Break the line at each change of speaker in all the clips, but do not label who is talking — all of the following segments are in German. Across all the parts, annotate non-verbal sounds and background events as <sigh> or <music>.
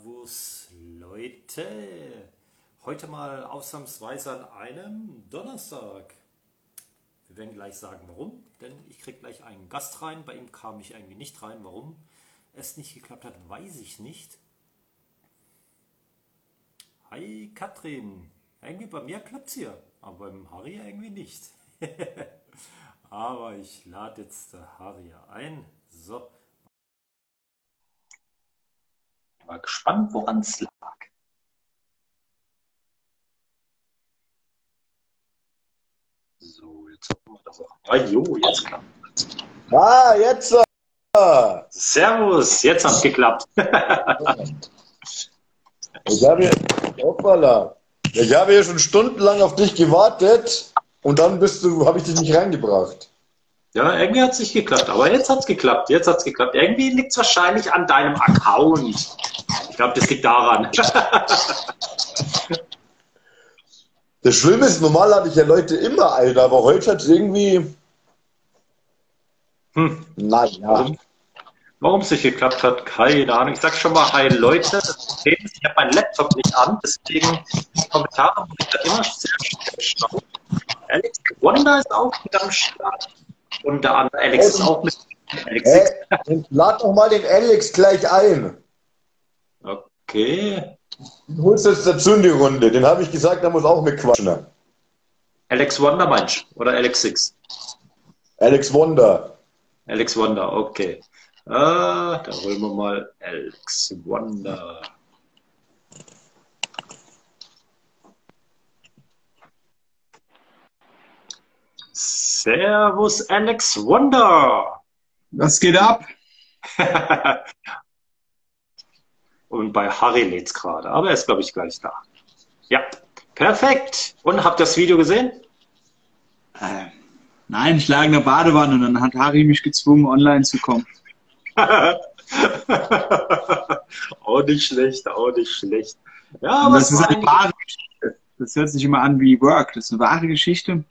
Servus Leute. Heute mal ausnahmsweise an einem Donnerstag. Wir werden gleich sagen, warum, denn ich kriege gleich einen Gast rein. Bei ihm kam ich irgendwie nicht rein. Warum es nicht geklappt hat, weiß ich nicht. Hi Katrin. Irgendwie bei mir klappt es hier, aber beim Harry irgendwie nicht. <laughs> aber ich lade jetzt der Harry ein. So.
War gespannt, woran es lag. So, jetzt haben wir das auch. Ah, jo, jetzt klappt
Ah, jetzt. äh,
Servus, jetzt hat's geklappt. <laughs>
Ich habe hier, hoppala. Ich habe hier schon stundenlang auf dich gewartet und dann bist du, habe ich dich nicht reingebracht.
Ja, irgendwie hat es nicht geklappt, aber jetzt hat es geklappt, jetzt hat es geklappt. Irgendwie liegt es wahrscheinlich an deinem Account. Ich glaube, das liegt daran. <laughs>
Das Schlimme ist, normal hatte ich ja Leute immer ein, aber heute hat es irgendwie.
Hm.
Naja.
Warum es nicht geklappt hat, keine Ahnung. Ich sag schon mal, hi Leute, das Problem ist, ich habe meinen Laptop nicht an, deswegen die Kommentare muss ich da immer sehr schnell schauen. Alex Wonder ist auch mit am Start. Und der andere Alex ist auch mit. Alex
Hey, lad doch mal den Alex gleich ein.
Okay.
Du holst jetzt dazu in die Runde. Den habe ich gesagt, der muss auch mitquatschen.
Alex Wonder meinst? Oder Alex Six?
Alex Wonder.
Alex Wonder, okay. Ah, da holen wir mal Alex Wonder. Servus, Alex Wonder.
Was geht ab? <laughs>
Und bei Harry lädt's gerade, aber er ist, glaube ich, gleich da. Ja, perfekt. Und habt ihr das Video gesehen?
Äh, nein, ich lag in der Badewanne und dann hat Harry mich gezwungen, online zu kommen. <laughs>
auch nicht schlecht, auch nicht schlecht. Ja, aber
das ist eine wahre Geschichte. Das hört sich immer an wie Work. Das ist eine wahre Geschichte.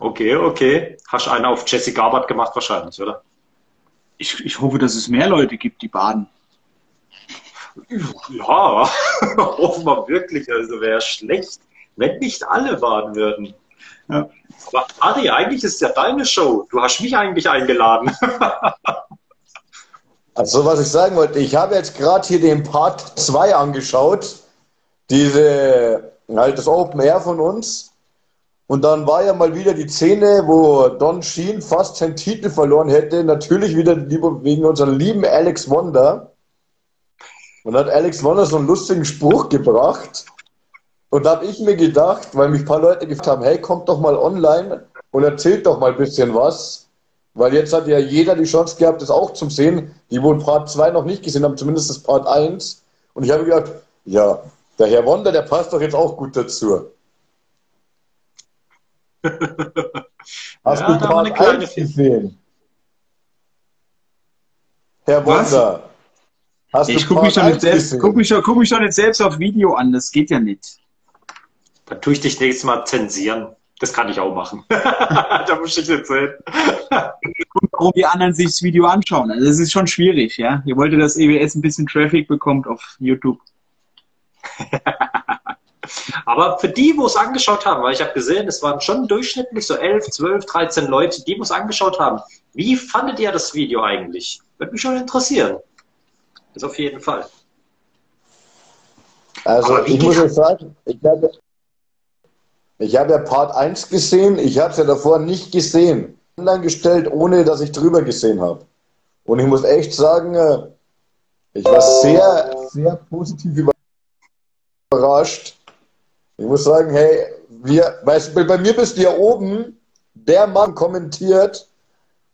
Okay, okay. Hast einen auf Jesse Garbert gemacht wahrscheinlich, oder?
Ich, ich hoffe, dass es mehr Leute gibt, die baden.
Ja, <laughs> hoffen wir wirklich. Also wäre schlecht, wenn nicht alle baden würden.
Ja.
Aber Ari, eigentlich ist ja deine Show. Du hast mich eigentlich eingeladen. <laughs>
Also, was ich sagen wollte, ich habe jetzt gerade hier den Part 2 angeschaut. Diese, halt das Open Air von uns. Und dann war ja mal wieder die Szene, wo Don Sheen fast seinen Titel verloren hätte. Natürlich wieder wegen unserem lieben Alex Wonder. Und hat Alex Wonder so einen lustigen Spruch gebracht. Und da habe ich mir gedacht, weil mich ein paar Leute gefragt haben, hey, kommt doch mal online und erzählt doch mal ein bisschen was. Weil jetzt hat ja jeder die Chance gehabt, das auch zu sehen, die wohl Part 2 noch nicht gesehen haben, zumindest das Part 1. Und ich habe gedacht, ja, der Herr Wonder, der passt doch jetzt auch gut dazu. <laughs> Hast
Ja,
du Part
kleine
1 gesehen? Herr
Was?
Wonder. Hast
Ich gucke mich,
Part
doch nicht
1
selbst-
gesehen?
guck mich, doch- guck mich doch nicht selbst auf Video an. Das geht ja nicht.
Dann tue ich dich nächstes Mal zensieren. Das kann ich auch machen. <laughs> da muss ich jetzt sehen.
Warum die anderen sich das Video anschauen. Also das ist schon schwierig, ja. Ihr wolltet, dass EWS ein bisschen Traffic bekommt auf YouTube. <laughs>
Aber für die, wo es angeschaut haben, weil ich habe gesehen, es waren schon durchschnittlich so 11, 12, 13 Leute, die wo es angeschaut haben. Wie fandet ihr das Video eigentlich? Würde mich schon interessieren. Das auf jeden Fall.
Also ich muss euch sagen, ich habe ich hab ja Part 1 gesehen, ich habe es ja davor nicht gesehen. Online gestellt, ohne dass ich drüber gesehen habe. Und ich muss echt sagen, äh, ich war sehr, sehr positiv überrascht. Ich muss sagen, hey, wir, weißt, du, bei mir bist du ja oben, der Mann kommentiert,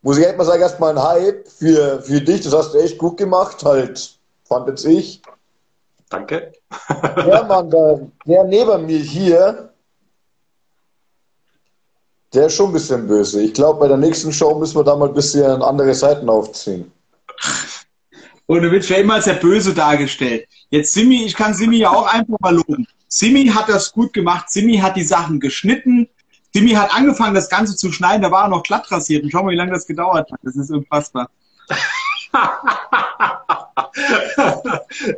muss ich echt mal sagen, erstmal ein Hype für, für dich, das hast du echt gut gemacht, halt, fand jetzt ich.
Danke.
Der <laughs> Mann, da, der neben mir hier, der ist schon ein bisschen böse. Ich glaube, bei der nächsten Show müssen wir da mal ein bisschen andere Seiten aufziehen.
Und du wirst ja immer als der Böse dargestellt. Jetzt Simi, ich kann Simi ja auch einfach mal loben. Simi hat das gut gemacht. Simi hat die Sachen geschnitten. Simi hat angefangen, das Ganze zu schneiden. Da war er noch glatt rasiert. Und schau mal, wie lange das gedauert hat. Das ist unfassbar. <laughs>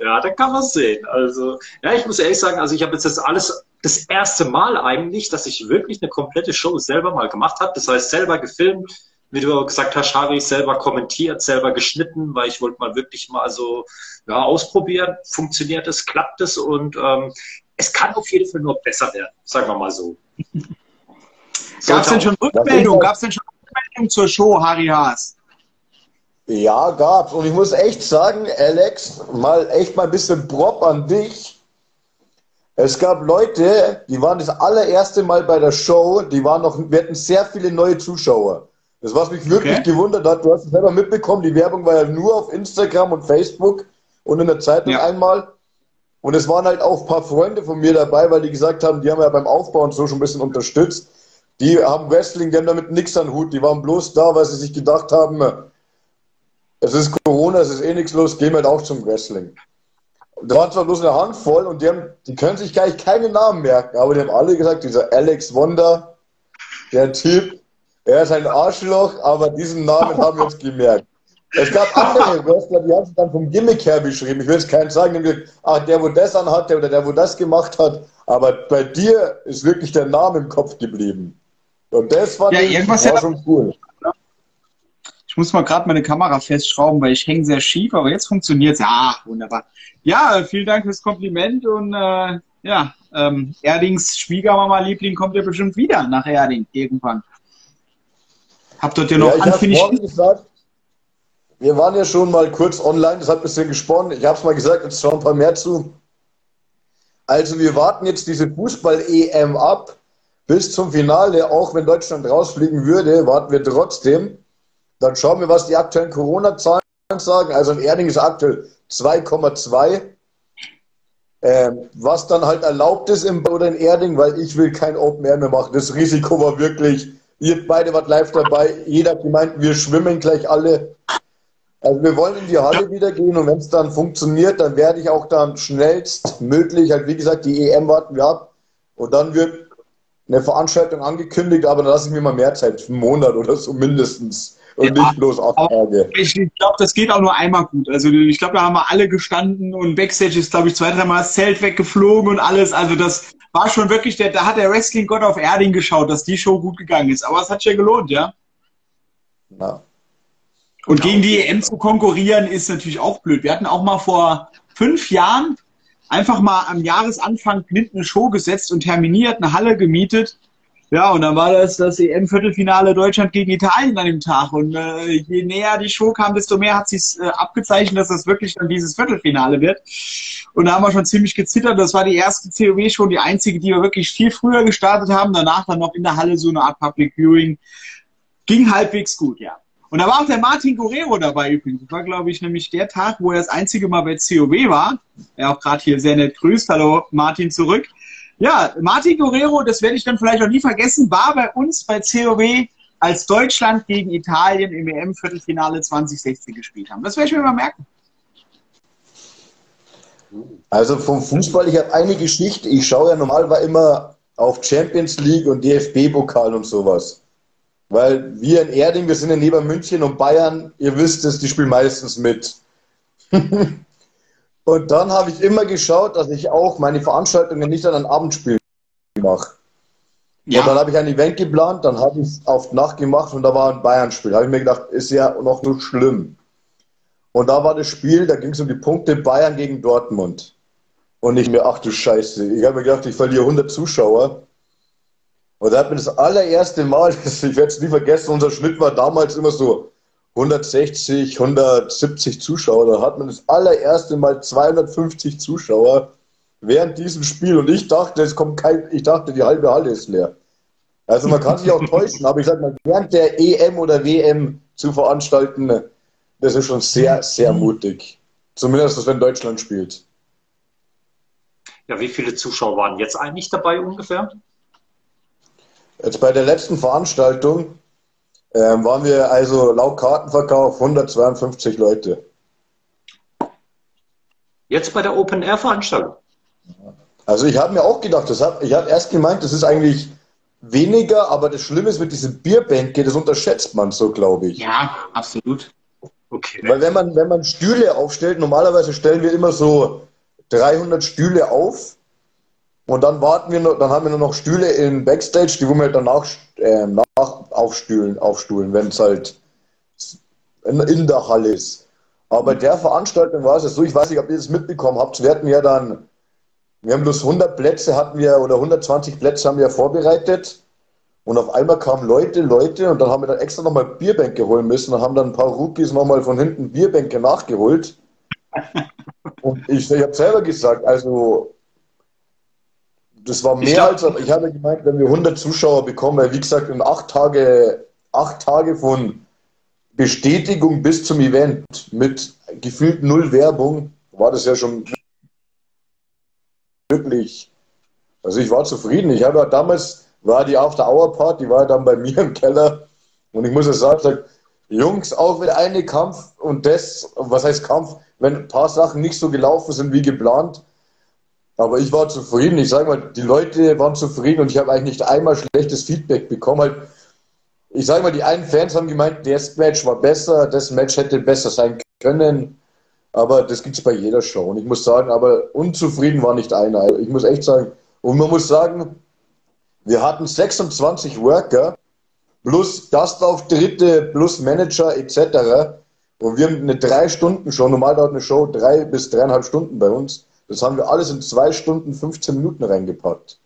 ja, da kann man sehen. Also, ja, ich muss ehrlich sagen, also ich habe jetzt das alles das erste Mal eigentlich, dass ich wirklich eine komplette Show selber mal gemacht habe. Das heißt, selber gefilmt, wie du gesagt hast, habe ich selber kommentiert, selber geschnitten, weil ich wollte mal wirklich mal so ja, ausprobieren, funktioniert es, klappt es und ähm, es kann auf jeden Fall nur besser werden, sagen wir mal so. <laughs>
Gab es denn schon Rückmeldung? Gab es denn schon Rückmeldung zur Show, Harry Haas?
Ja, gab's. Und ich muss echt sagen, Alex, mal echt mal ein bisschen Prop an dich. Es gab Leute, die waren das allererste Mal bei der Show, die waren noch, wir hatten sehr viele neue Zuschauer. Das, was mich wirklich okay. gewundert hat, du hast es selber mitbekommen, die Werbung war ja nur auf Instagram und Facebook und in der Zeitung ja. einmal. Und es waren halt auch ein paar Freunde von mir dabei, weil die gesagt haben, die haben ja beim Aufbau und so schon ein bisschen unterstützt. Die haben Wrestling, die haben damit nichts an Hut. Die waren bloß da, weil sie sich gedacht haben, es ist Corona, es ist eh nichts los, gehen wir halt auch zum Wrestling. Da waren zwar bloß eine Handvoll und die, haben, die können sich gar nicht keine Namen merken, aber die haben alle gesagt, dieser Alex Wonder, der Typ, er ist ein Arschloch, aber diesen Namen haben wir uns gemerkt. Es gab andere Wrestler, die haben sich dann vom Gimmick her beschrieben. Ich will jetzt keinen sagen, gesagt, ach, der, wo das anhatte oder der, wo das gemacht hat, aber bei dir ist wirklich der Name im Kopf geblieben. Und das war,
ja, irgendwas war schon cool muss mal gerade meine Kamera festschrauben, weil ich hänge sehr schief, aber jetzt funktioniert es. Ja, wunderbar. Ja, vielen Dank fürs Kompliment und äh, ja, ähm, Erdings Schwiegermama-Liebling kommt ja bestimmt wieder nach Erding irgendwann. Habt dort ja noch ja,
anfindig... gesagt, wir waren ja schon mal kurz online, das hat ein bisschen gesponnen. Ich habe es mal gesagt, jetzt schauen ein paar mehr zu. Also wir warten jetzt diese Fußball-EM ab bis zum Finale. Auch wenn Deutschland rausfliegen würde, warten wir trotzdem. Dann schauen wir, was die aktuellen Corona-Zahlen sagen. Also in Erding ist aktuell 2,2. Ähm, was dann halt erlaubt ist im oder in Erding, weil ich will kein Open Air mehr machen. Das Risiko war wirklich, ihr beide wart live dabei, jeder hat gemeint, wir schwimmen gleich alle. Also wir wollen in die Halle wieder gehen und wenn es dann funktioniert, dann werde ich auch dann schnellstmöglich, halt wie gesagt, die EM warten wir ab und dann wird eine Veranstaltung angekündigt, aber dann lasse ich mir mal mehr Zeit, einen Monat oder so mindestens und ja, nicht bloß acht Tage.
Ich glaube, das geht auch nur einmal gut. Also ich glaube, da haben wir alle gestanden und Backstage ist, glaube ich, zwei, dreimal das Zelt weggeflogen und alles. Also das war schon wirklich, der, da hat der Wrestling-Gott auf Erding geschaut, dass die Show gut gegangen ist. Aber es hat sich ja gelohnt, ja? Ja. Und gegen die EM zu konkurrieren ist natürlich auch blöd. Wir hatten auch mal vor fünf Jahren einfach mal am Jahresanfang blind eine Show gesetzt und terminiert, eine Halle gemietet ja, und dann war das das EM-Viertelfinale Deutschland gegen Italien an dem Tag. Und äh, je näher die Show kam, desto mehr hat sich äh, abgezeichnet, dass das wirklich dann dieses Viertelfinale wird. Und da haben wir schon ziemlich gezittert. Das war die erste COW-Show, die einzige, die wir wirklich viel früher gestartet haben. Danach dann noch in der Halle so eine Art Public Viewing. Ging halbwegs gut, ja. Und da war auch der Martin Guerrero dabei übrigens. Das war, glaube ich, nämlich der Tag, wo er das einzige Mal bei COW war. Er auch gerade hier sehr nett grüßt. Hallo Martin zurück. Ja, Martin Guerrero, das werde ich dann vielleicht auch nie vergessen, war bei uns bei COW, als Deutschland gegen Italien im EM-Viertelfinale 2016 gespielt haben. Das werde ich mir mal merken.
Also vom Fußball, ich habe eine Geschichte. Ich schaue ja normal war immer auf Champions League und DFB-Pokal und sowas. Weil wir in Erding, wir sind ja neben München und Bayern, ihr wisst es, die spielen meistens mit. <laughs> Und dann habe ich immer geschaut, dass ich auch meine Veranstaltungen nicht an einem Abendspiel mache. Ja. Und dann habe ich ein Event geplant, dann habe ich es auf Nacht gemacht und da war ein Bayern-Spiel. Da habe ich mir gedacht, ist ja noch nur schlimm. Und da war das Spiel, da ging es um die Punkte Bayern gegen Dortmund. Und ich mir, ach du Scheiße, ich habe mir gedacht, ich verliere 100 Zuschauer. Und da hat mir das allererste Mal, <laughs> ich werde es nie vergessen, unser Schnitt war damals immer so 160, 170 Zuschauer. Da hat man das allererste Mal 250 Zuschauer während diesem Spiel. Und ich dachte, es kommt kein, ich dachte, die halbe Halle ist leer. Also man kann sich auch <laughs> täuschen, aber ich sage mal, während der EM oder WM zu veranstalten, das ist schon sehr, sehr mutig. Zumindest, wenn Deutschland spielt.
Ja, wie viele Zuschauer waren jetzt eigentlich dabei ungefähr?
Jetzt bei der letzten Veranstaltung ähm, waren wir also laut Kartenverkauf 152 Leute.
Jetzt bei der Open Air Veranstaltung?
Also ich habe mir auch gedacht, das hab, ich habe erst gemeint, das ist eigentlich weniger, aber das Schlimme ist mit diesem Bierbänke, das unterschätzt man so, glaube ich.
Ja, absolut.
Okay.
Weil wenn man, wenn man Stühle aufstellt, normalerweise stellen wir immer so 300 Stühle auf und dann warten wir noch, dann haben wir nur noch Stühle in Backstage, die wollen wir halt danach äh, nach aufstühlen, aufstuhlen, wenn es halt in, in der Halle ist. Aber bei der Veranstaltung war es ja so, ich weiß nicht, ob ihr das mitbekommen habt, wir hatten ja dann, wir haben bloß 100 Plätze hatten wir, oder 120 Plätze haben wir vorbereitet und auf einmal kamen Leute, Leute und dann haben wir dann extra nochmal Bierbänke holen müssen und haben dann ein paar Rookies nochmal von hinten Bierbänke nachgeholt. <laughs> Und ich, ich habe selber gesagt, also das war mehr
glaub-
als, ich habe gemeint, wenn wir 100 Zuschauer bekommen, weil wie gesagt, in acht Tage, acht Tage von Bestätigung bis zum Event mit gefühlt null Werbung, war das ja schon wirklich, also ich war zufrieden. Ich habe ja damals, war die After-Hour-Party, die war dann bei <laughs> mir im Keller und ich muss ja sagen, Jungs, auch wenn eine Kampf und das, was heißt Kampf, wenn ein paar Sachen nicht so gelaufen sind wie geplant, aber ich war zufrieden. Ich sage mal, die Leute waren zufrieden und ich habe eigentlich nicht einmal schlechtes Feedback bekommen. Halt, ich sage mal, die einen Fans haben gemeint, das Match war besser, das Match hätte besser sein können. Aber das gibt es bei jeder Show. Und ich muss sagen, aber unzufrieden war nicht einer. Also Ich muss echt sagen, und man muss sagen, wir hatten 26 Worker plus Gastauftritte plus Manager etc. Und wir haben eine drei Stunden Show. Normal dauert eine Show drei bis dreieinhalb Stunden bei uns. Das haben wir alles in zwei Stunden 15 Minuten reingepackt.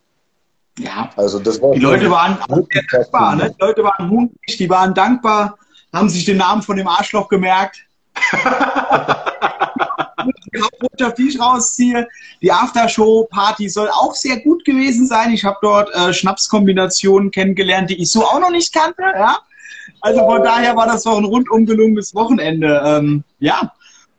Ja,
Also das war
die Leute waren auch sehr dankbar. Ne? Die Leute waren hungrig, die waren dankbar, haben sich den Namen von dem Arschloch gemerkt. <laughs> die Hauptbotschaft, die ich rausziehe. Die Aftershow-Party soll auch sehr gut gewesen sein. Ich habe dort äh, Schnapskombinationen kennengelernt, die ich so auch noch nicht kannte. Ja? Also von daher war das doch ein rundum gelungenes Wochenende. Ähm, ja.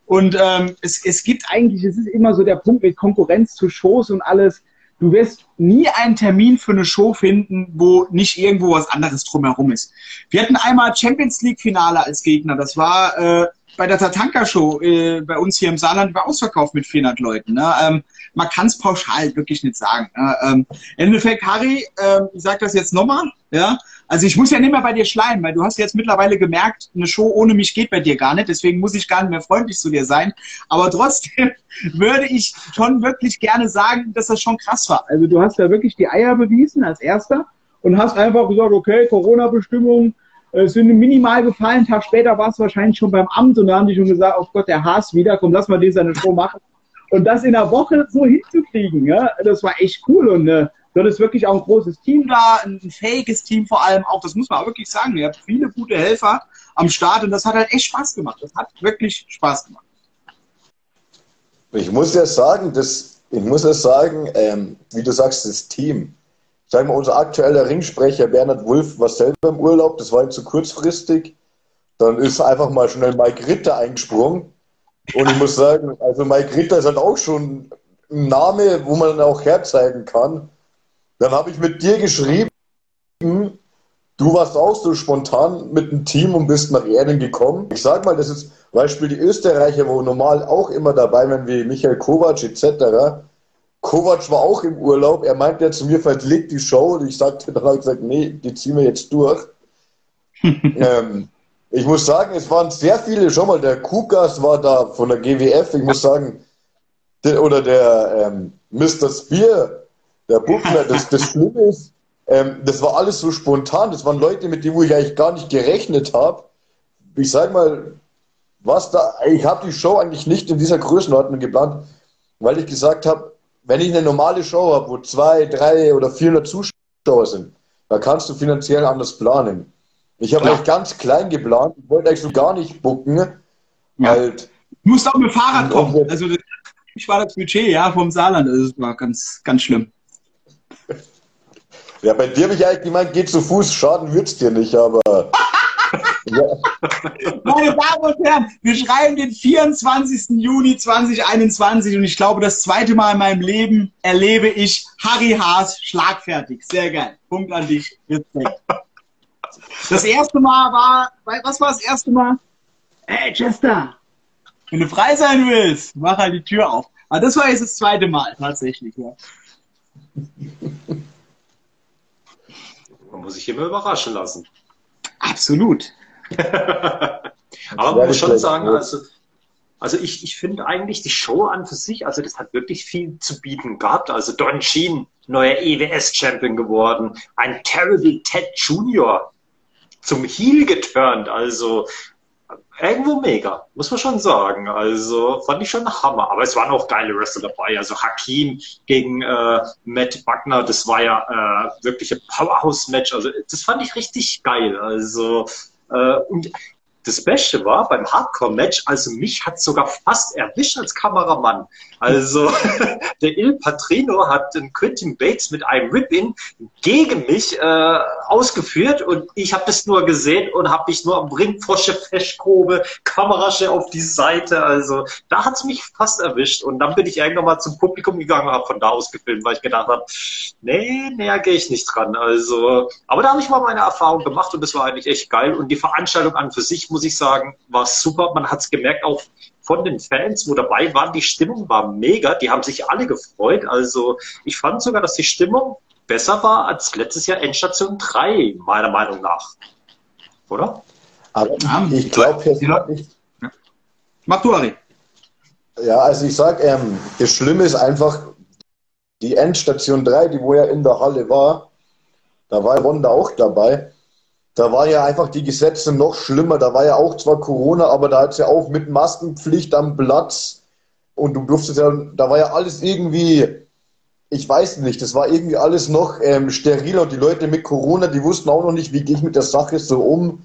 Und ähm, es, es gibt eigentlich, es ist immer so der Punkt mit Konkurrenz zu Shows und alles. Du wirst nie einen Termin für eine Show finden, wo nicht irgendwo was anderes drumherum ist. Wir hatten einmal Champions League Finale als Gegner. Das war äh, bei der Tatanka Show äh, bei uns hier im Saarland war ausverkauft mit 400 Leuten. Ne? Ähm, man kann es pauschal wirklich nicht sagen. Ne? Ähm, Im Endeffekt, Harry, ähm, ich sage das jetzt nochmal, ja, also ich muss ja nicht mehr bei dir schleimen, weil du hast jetzt mittlerweile gemerkt, eine Show ohne mich geht bei dir gar nicht, deswegen muss ich gar nicht mehr freundlich zu dir sein. Aber trotzdem <laughs> würde ich schon wirklich gerne sagen, dass das schon krass war. Also du hast ja wirklich die Eier bewiesen als erster und hast einfach gesagt, okay, Corona-Bestimmungen äh, sind minimal gefallen. Einen Tag später war es wahrscheinlich schon beim Amt und da haben die schon gesagt, oh Gott, der Haas wieder, komm, lass mal den seine Show machen. Und das in einer Woche so hinzukriegen, ja, das war echt cool. Und äh, dort ist wirklich auch ein großes Team da, ein, ein fähiges Team vor allem auch. Das muss man wirklich sagen. Ihr habt viele gute Helfer am Start und das hat halt echt Spaß gemacht. Das hat wirklich Spaß gemacht.
Ich muss ja sagen, das, ich muss ja sagen, ähm, wie du sagst, das Team. Sag mal, unser aktueller Ringsprecher Bernhard Wulff war selber im Urlaub, das war jetzt zu kurzfristig. Dann ist einfach mal schnell Mike Ritter eingesprungen. Und ich muss sagen, also Mike Ritter ist halt auch schon ein Name, wo man auch herzeigen kann. Dann habe ich mit dir geschrieben, du warst auch so spontan mit dem Team und bist nach Erden gekommen. Ich sag mal, das ist Beispiel die Österreicher, wo normal auch immer dabei waren, wie Michael Kovac etc. Kovac war auch im Urlaub. Er meinte ja zu mir, verlegt die Show. Und ich sagte, dann habe ich gesagt, nee, die ziehen wir jetzt durch. <laughs> ähm, ich muss sagen, es waren sehr viele, schon mal, der Kukas war da von der GWF. Ich muss sagen, der, oder der ähm, Mr. Spear, der Buchner, <laughs> das, das Schlimme ist, ähm, das war alles so spontan. Das waren Leute, mit denen wo ich eigentlich gar nicht gerechnet habe. Ich sag mal, was da, ich habe die Show eigentlich nicht in dieser Größenordnung geplant, weil ich gesagt habe, wenn ich eine normale Show habe, wo zwei, drei oder 400 Zuschauer sind, da kannst du finanziell anders planen. Ich habe
Klar.
eigentlich ganz klein geplant, ich wollte eigentlich so gar nicht bucken.
Ja.
Halt,
Du musst auch mit Fahrrad kommen. Also das ich war das Budget, ja, vom Saarland. Das war ganz, ganz schlimm.
ja, bei dir habe ich eigentlich gemeint, geh zu Fuß, schaden wird's dir nicht, aber. <laughs> <laughs>
Meine Damen und Herren, wir schreiben den 24. Juni 2021 und ich glaube, das zweite Mal in meinem Leben erlebe ich Harry Haas schlagfertig. Sehr geil. Punkt an dich. Respekt. Das erste Mal war, was war das erste Mal? Hey Chester, wenn du frei sein willst, mach halt die Tür auf. Aber das war jetzt das zweite Mal tatsächlich. Ja.
Man muss sich immer überraschen lassen.
Absolut. <laughs>
Aber man muss schon sagen, also, also ich, ich finde eigentlich die Show an für sich, also das hat wirklich viel zu bieten gehabt. Also Don Sheen, neuer EWS-Champion geworden, ein Terrible Ted Jr. zum Heel geturnt, also irgendwo mega, muss man schon sagen. Also fand ich schon Hammer. Aber es waren auch geile Wrestler dabei. Also Hakim gegen äh, Matt Buckner, das war ja äh, wirklich ein Powerhouse-Match. Also das fand ich richtig geil. Also und das Beste war beim Hardcore-Match, also mich hat sogar fast erwischt als Kameramann. Also <laughs> der Il Patrino hat den Quentin Bates mit einem Rip-In gegen mich äh, ausgeführt und ich habe das nur gesehen und habe mich nur am Ringfrosche festgrobe, Kamerasche auf die Seite. Also da hat es mich fast erwischt und dann bin ich irgendwann mal zum Publikum gegangen und habe von da aus gefilmt, weil ich gedacht habe, nee, näher gehe ich nicht dran. Also, aber da habe ich mal meine Erfahrung gemacht und das war eigentlich echt geil und die Veranstaltung an für sich muss ich sagen, war super. Man hat es gemerkt, auch von den Fans, wo dabei waren, die Stimmung war mega. Die haben sich alle gefreut. Also ich fand sogar, dass die Stimmung besser war als letztes Jahr Endstation 3, meiner Meinung nach. Oder?
Aber ich glaube jetzt nicht.
Mach du, Ari.
Ja, also ich sag, ähm, das Schlimme ist einfach, die Endstation 3, die wo ja in der Halle war, da war Ronda auch dabei. Da war ja einfach die Gesetze noch schlimmer. Da war ja auch zwar Corona, aber da hat es ja auch mit Maskenpflicht am Platz. Und du durftest ja, da war ja alles irgendwie, ich weiß nicht, das war irgendwie alles noch ähm, steril und die Leute mit Corona, die wussten auch noch nicht, wie gehe ich mit der Sache so um.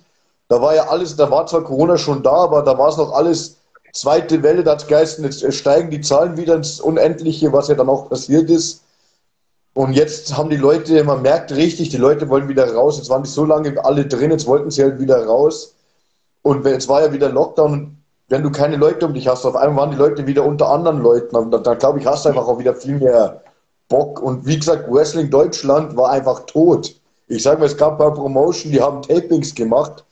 Da war ja alles, da war zwar Corona schon da, aber da war es noch alles zweite Welle, da hat es jetzt steigen die Zahlen wieder ins Unendliche, was ja dann auch passiert ist. Und jetzt haben die Leute, man merkt richtig, die Leute wollen wieder raus. Jetzt waren die so lange alle drin, jetzt wollten sie halt wieder raus. Und jetzt war ja wieder Lockdown. Wenn du keine Leute um dich hast, auf einmal waren die Leute wieder unter anderen Leuten. Und dann, dann glaube ich, hast du einfach auch wieder viel mehr Bock. Und wie gesagt, Wrestling Deutschland war einfach tot. Ich sage mal, es gab ein paar Promotion, die haben Tapings gemacht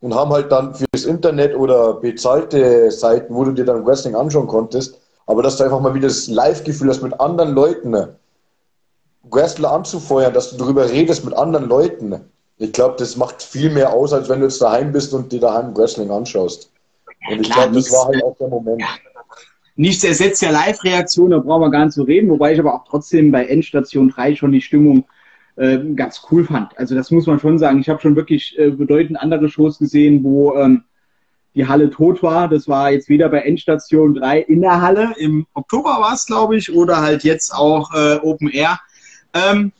und haben halt dann fürs Internet oder bezahlte Seiten, wo du dir dann Wrestling anschauen konntest. Aber dass du einfach mal wieder das Live-Gefühl hast mit anderen Leuten Wrestler anzufeuern, dass du darüber redest mit anderen Leuten. Ich glaube, das macht viel mehr aus, als wenn du jetzt daheim bist und dir daheim Wrestling anschaust. Und ich glaube, das war halt auch der Moment.
Nichts ersetzt ja Live-Reaktion, da brauchen wir gar nicht zu reden, wobei ich aber auch trotzdem bei Endstation 3 schon die Stimmung äh, ganz cool fand. Also das muss man schon sagen. Ich habe schon wirklich äh, bedeutend andere Shows gesehen, wo ähm, die Halle tot war. Das war jetzt wieder bei Endstation 3 in der Halle. Im Oktober war es, glaube ich, oder halt jetzt auch äh, Open Air. Ähm,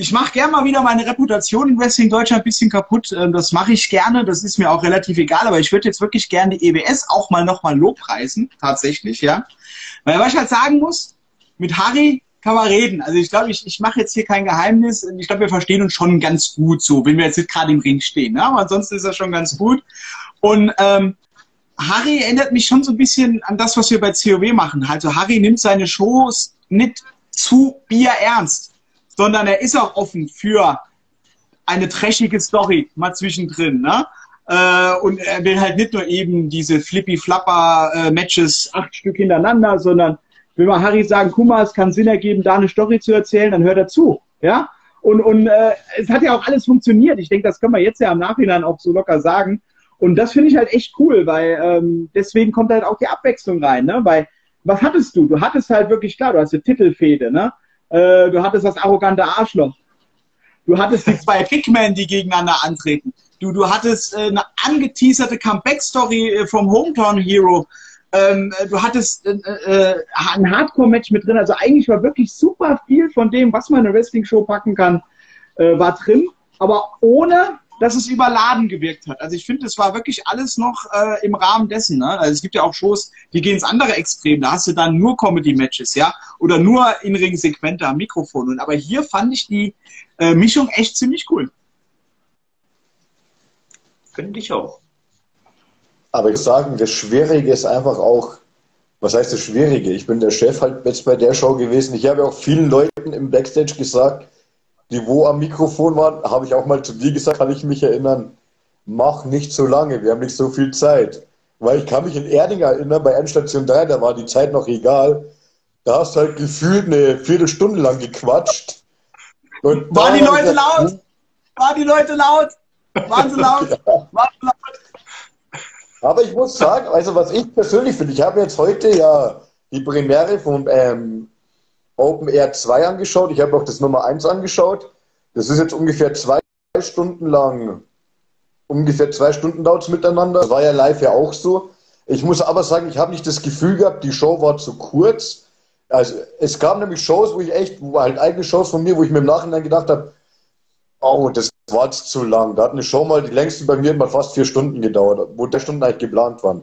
ich mache gerne mal wieder meine Reputation in Wrestling Deutschland ein bisschen kaputt. Ähm, das mache ich gerne. Das ist mir auch relativ egal. Aber ich würde jetzt wirklich gerne die EBS auch mal nochmal lobpreisen. Tatsächlich, ja. Weil was ich halt sagen muss, mit Harry kann man reden. Also ich glaube, ich, ich mache jetzt hier kein Geheimnis. Ich glaube, wir verstehen uns schon ganz gut so, wenn wir jetzt nicht gerade im Ring stehen. Ne? Aber ansonsten ist das schon ganz gut. Und ähm, Harry erinnert mich schon so ein bisschen an das, was wir bei COW machen. Also Harry nimmt seine Shows nicht zu Bier ernst sondern er ist auch offen für eine trashige Story mal zwischendrin. Ne? Äh, und er will halt nicht nur eben diese Flippy-Flapper-Matches acht Stück hintereinander, sondern will mal Harry sagen, guck mal, es kann Sinn ergeben, da eine Story zu erzählen, dann hört er zu. Ja? Und, und äh, es hat ja auch alles funktioniert. Ich denke, das können wir jetzt ja im Nachhinein auch so locker sagen. Und das finde ich halt echt cool, weil ähm, deswegen kommt halt auch die Abwechslung rein. Ne? Weil, was hattest du? Du hattest halt wirklich, klar, du hast eine Titelfehde, ne? Äh, du hattest das arrogante Arschloch. Du hattest die zwei Kickmen, die gegeneinander antreten. Du, du hattest äh, eine angeteaserte Comeback-Story äh, vom Hometown Hero. Ähm, du hattest äh, äh, ein Hardcore-Match mit drin. Also eigentlich war wirklich super viel von dem, was man in eine Wrestling-Show packen kann, äh, war drin. Aber ohne dass es überladen gewirkt hat. Also ich finde, es war wirklich alles noch äh, im Rahmen dessen. Ne? Also es gibt ja auch Shows, die gehen ins andere Extrem. Da hast du dann nur Comedy-Matches, ja, oder nur In-Ring-Segmente am Mikrofon. Und aber hier fand ich die äh, Mischung echt ziemlich cool.
Finde ich auch.
Aber ich sagen, das Schwierige ist einfach auch, was heißt das Schwierige? Ich bin der Chef halt jetzt bei der Show gewesen. Ich habe auch vielen Leuten im Backstage gesagt, die wo am Mikrofon waren, habe ich auch mal zu dir gesagt, kann ich mich erinnern, mach nicht so lange, wir haben nicht so viel Zeit. Weil ich kann mich in Erding erinnern, bei Endstation 3, da war die Zeit noch egal. Da hast du halt gefühlt eine Viertelstunde lang gequatscht.
Und waren die Leute laut? Waren die Leute laut? Waren sie <laughs> laut? ja. Waren sie laut?
Aber ich muss sagen, also was ich persönlich finde, ich habe jetzt heute ja die Premiere von ähm, Open Air 2 angeschaut. Ich habe auch das Nummer 1 angeschaut. Das ist jetzt ungefähr zwei Stunden lang. Ungefähr zwei Stunden dauert es miteinander. Das war ja live ja auch so. Ich muss aber sagen, ich habe nicht das Gefühl gehabt, die Show war zu kurz. Also es gab nämlich Shows, wo ich echt, wo halt eigene Shows von mir, wo ich mir im Nachhinein gedacht habe, oh, das war jetzt zu lang. Da hat eine Show mal, die längste bei mir mal fast vier Stunden gedauert, wo drei Stunden eigentlich geplant waren.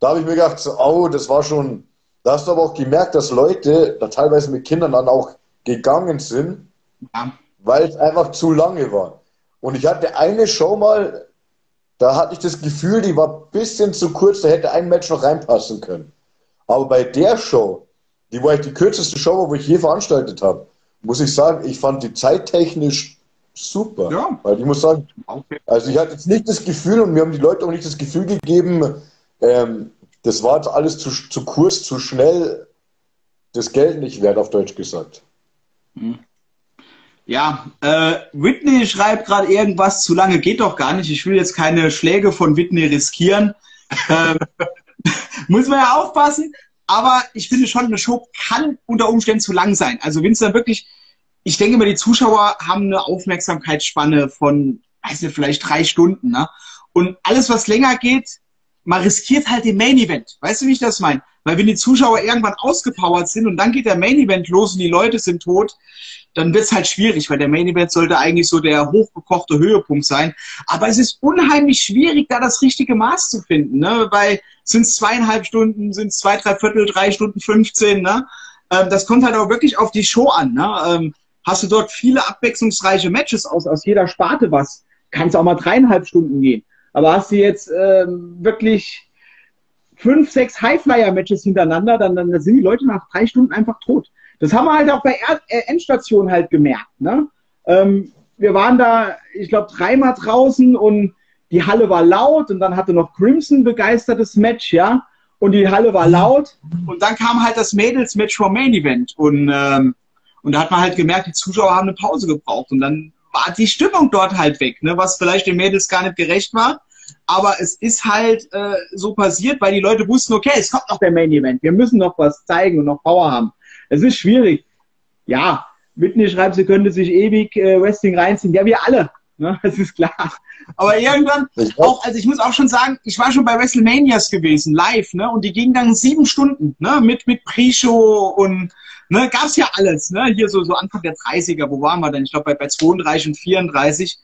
Da habe ich mir gedacht, so, oh, das war schon, da hast du aber auch gemerkt, dass Leute da teilweise mit Kindern dann auch gegangen sind, ja. weil es einfach zu lange war. Und ich hatte eine Show mal, da hatte ich das Gefühl, die war ein bisschen zu kurz, da hätte ein Match noch reinpassen können. Aber bei der Show, die war eigentlich die kürzeste Show, wo ich je veranstaltet habe, muss ich sagen, ich fand die zeittechnisch super. Ja. Weil ich muss sagen, also ich hatte jetzt nicht das Gefühl und mir haben die Leute auch nicht das Gefühl gegeben, ähm, das war jetzt alles zu, zu kurz, zu schnell, das Geld nicht wert, auf Deutsch gesagt.
Hm. Ja, äh, Whitney schreibt gerade irgendwas, zu lange geht doch gar nicht. Ich will jetzt keine Schläge von Whitney riskieren. ähm, <laughs> muss man ja aufpassen. Aber ich finde schon, eine Show kann unter Umständen zu lang sein. Also wenn es dann wirklich, ich denke mal, die Zuschauer haben eine Aufmerksamkeitsspanne von, weiß nicht, vielleicht drei Stunden. Ne? Und alles, was länger geht, man riskiert halt den Main Event. Weißt du, wie ich das meine? Weil wenn die Zuschauer irgendwann ausgepowert sind und dann geht der Main Event los und die Leute sind tot, dann wird es halt schwierig, weil der Main Event sollte eigentlich so der hochgekochte Höhepunkt sein. Aber es ist unheimlich schwierig, da das richtige Maß zu finden. Ne? Weil sind es zweieinhalb Stunden, sind es zwei, drei Viertel, drei Stunden, 15. Ne? Ähm, das kommt halt auch wirklich auf die Show an. Ne? Ähm, hast du dort viele abwechslungsreiche Matches aus, aus jeder Sparte was, kann es auch mal dreieinhalb Stunden gehen. Aber hast du jetzt ähm, wirklich fünf, sechs Highflyer-Matches hintereinander, dann, dann sind die Leute nach drei Stunden einfach tot. Das haben wir halt auch bei äh, Endstation halt gemerkt. Ne? Ähm, wir waren da, ich glaube, dreimal draußen und die Halle war laut und dann hatte noch Crimson begeistertes Match, ja. Und die Halle war laut und dann kam halt das Mädels-Match vom Main Event und, ähm, und da hat man halt gemerkt, die Zuschauer haben eine Pause gebraucht und dann war die Stimmung dort halt weg, ne? was vielleicht den Mädels gar nicht gerecht war. Aber es ist halt äh, so passiert, weil die Leute wussten, okay, es kommt noch der Main Event, wir müssen noch was zeigen und noch Power haben. Es ist schwierig. Ja, Whitney schreibt, sie könnte sich ewig äh, Wrestling reinziehen. Ja, wir alle. Ne? <laughs> Das ist klar. Aber irgendwann, auch, also ich muss auch schon sagen, ich war schon bei WrestleManias gewesen, live, ne? Und die gingen dann sieben Stunden, ne? Mit, mit Pre-Show und ne, gab's ja alles, ne? Hier so, so Anfang der 30er, wo waren wir denn? Ich glaube bei, bei 32 und 34.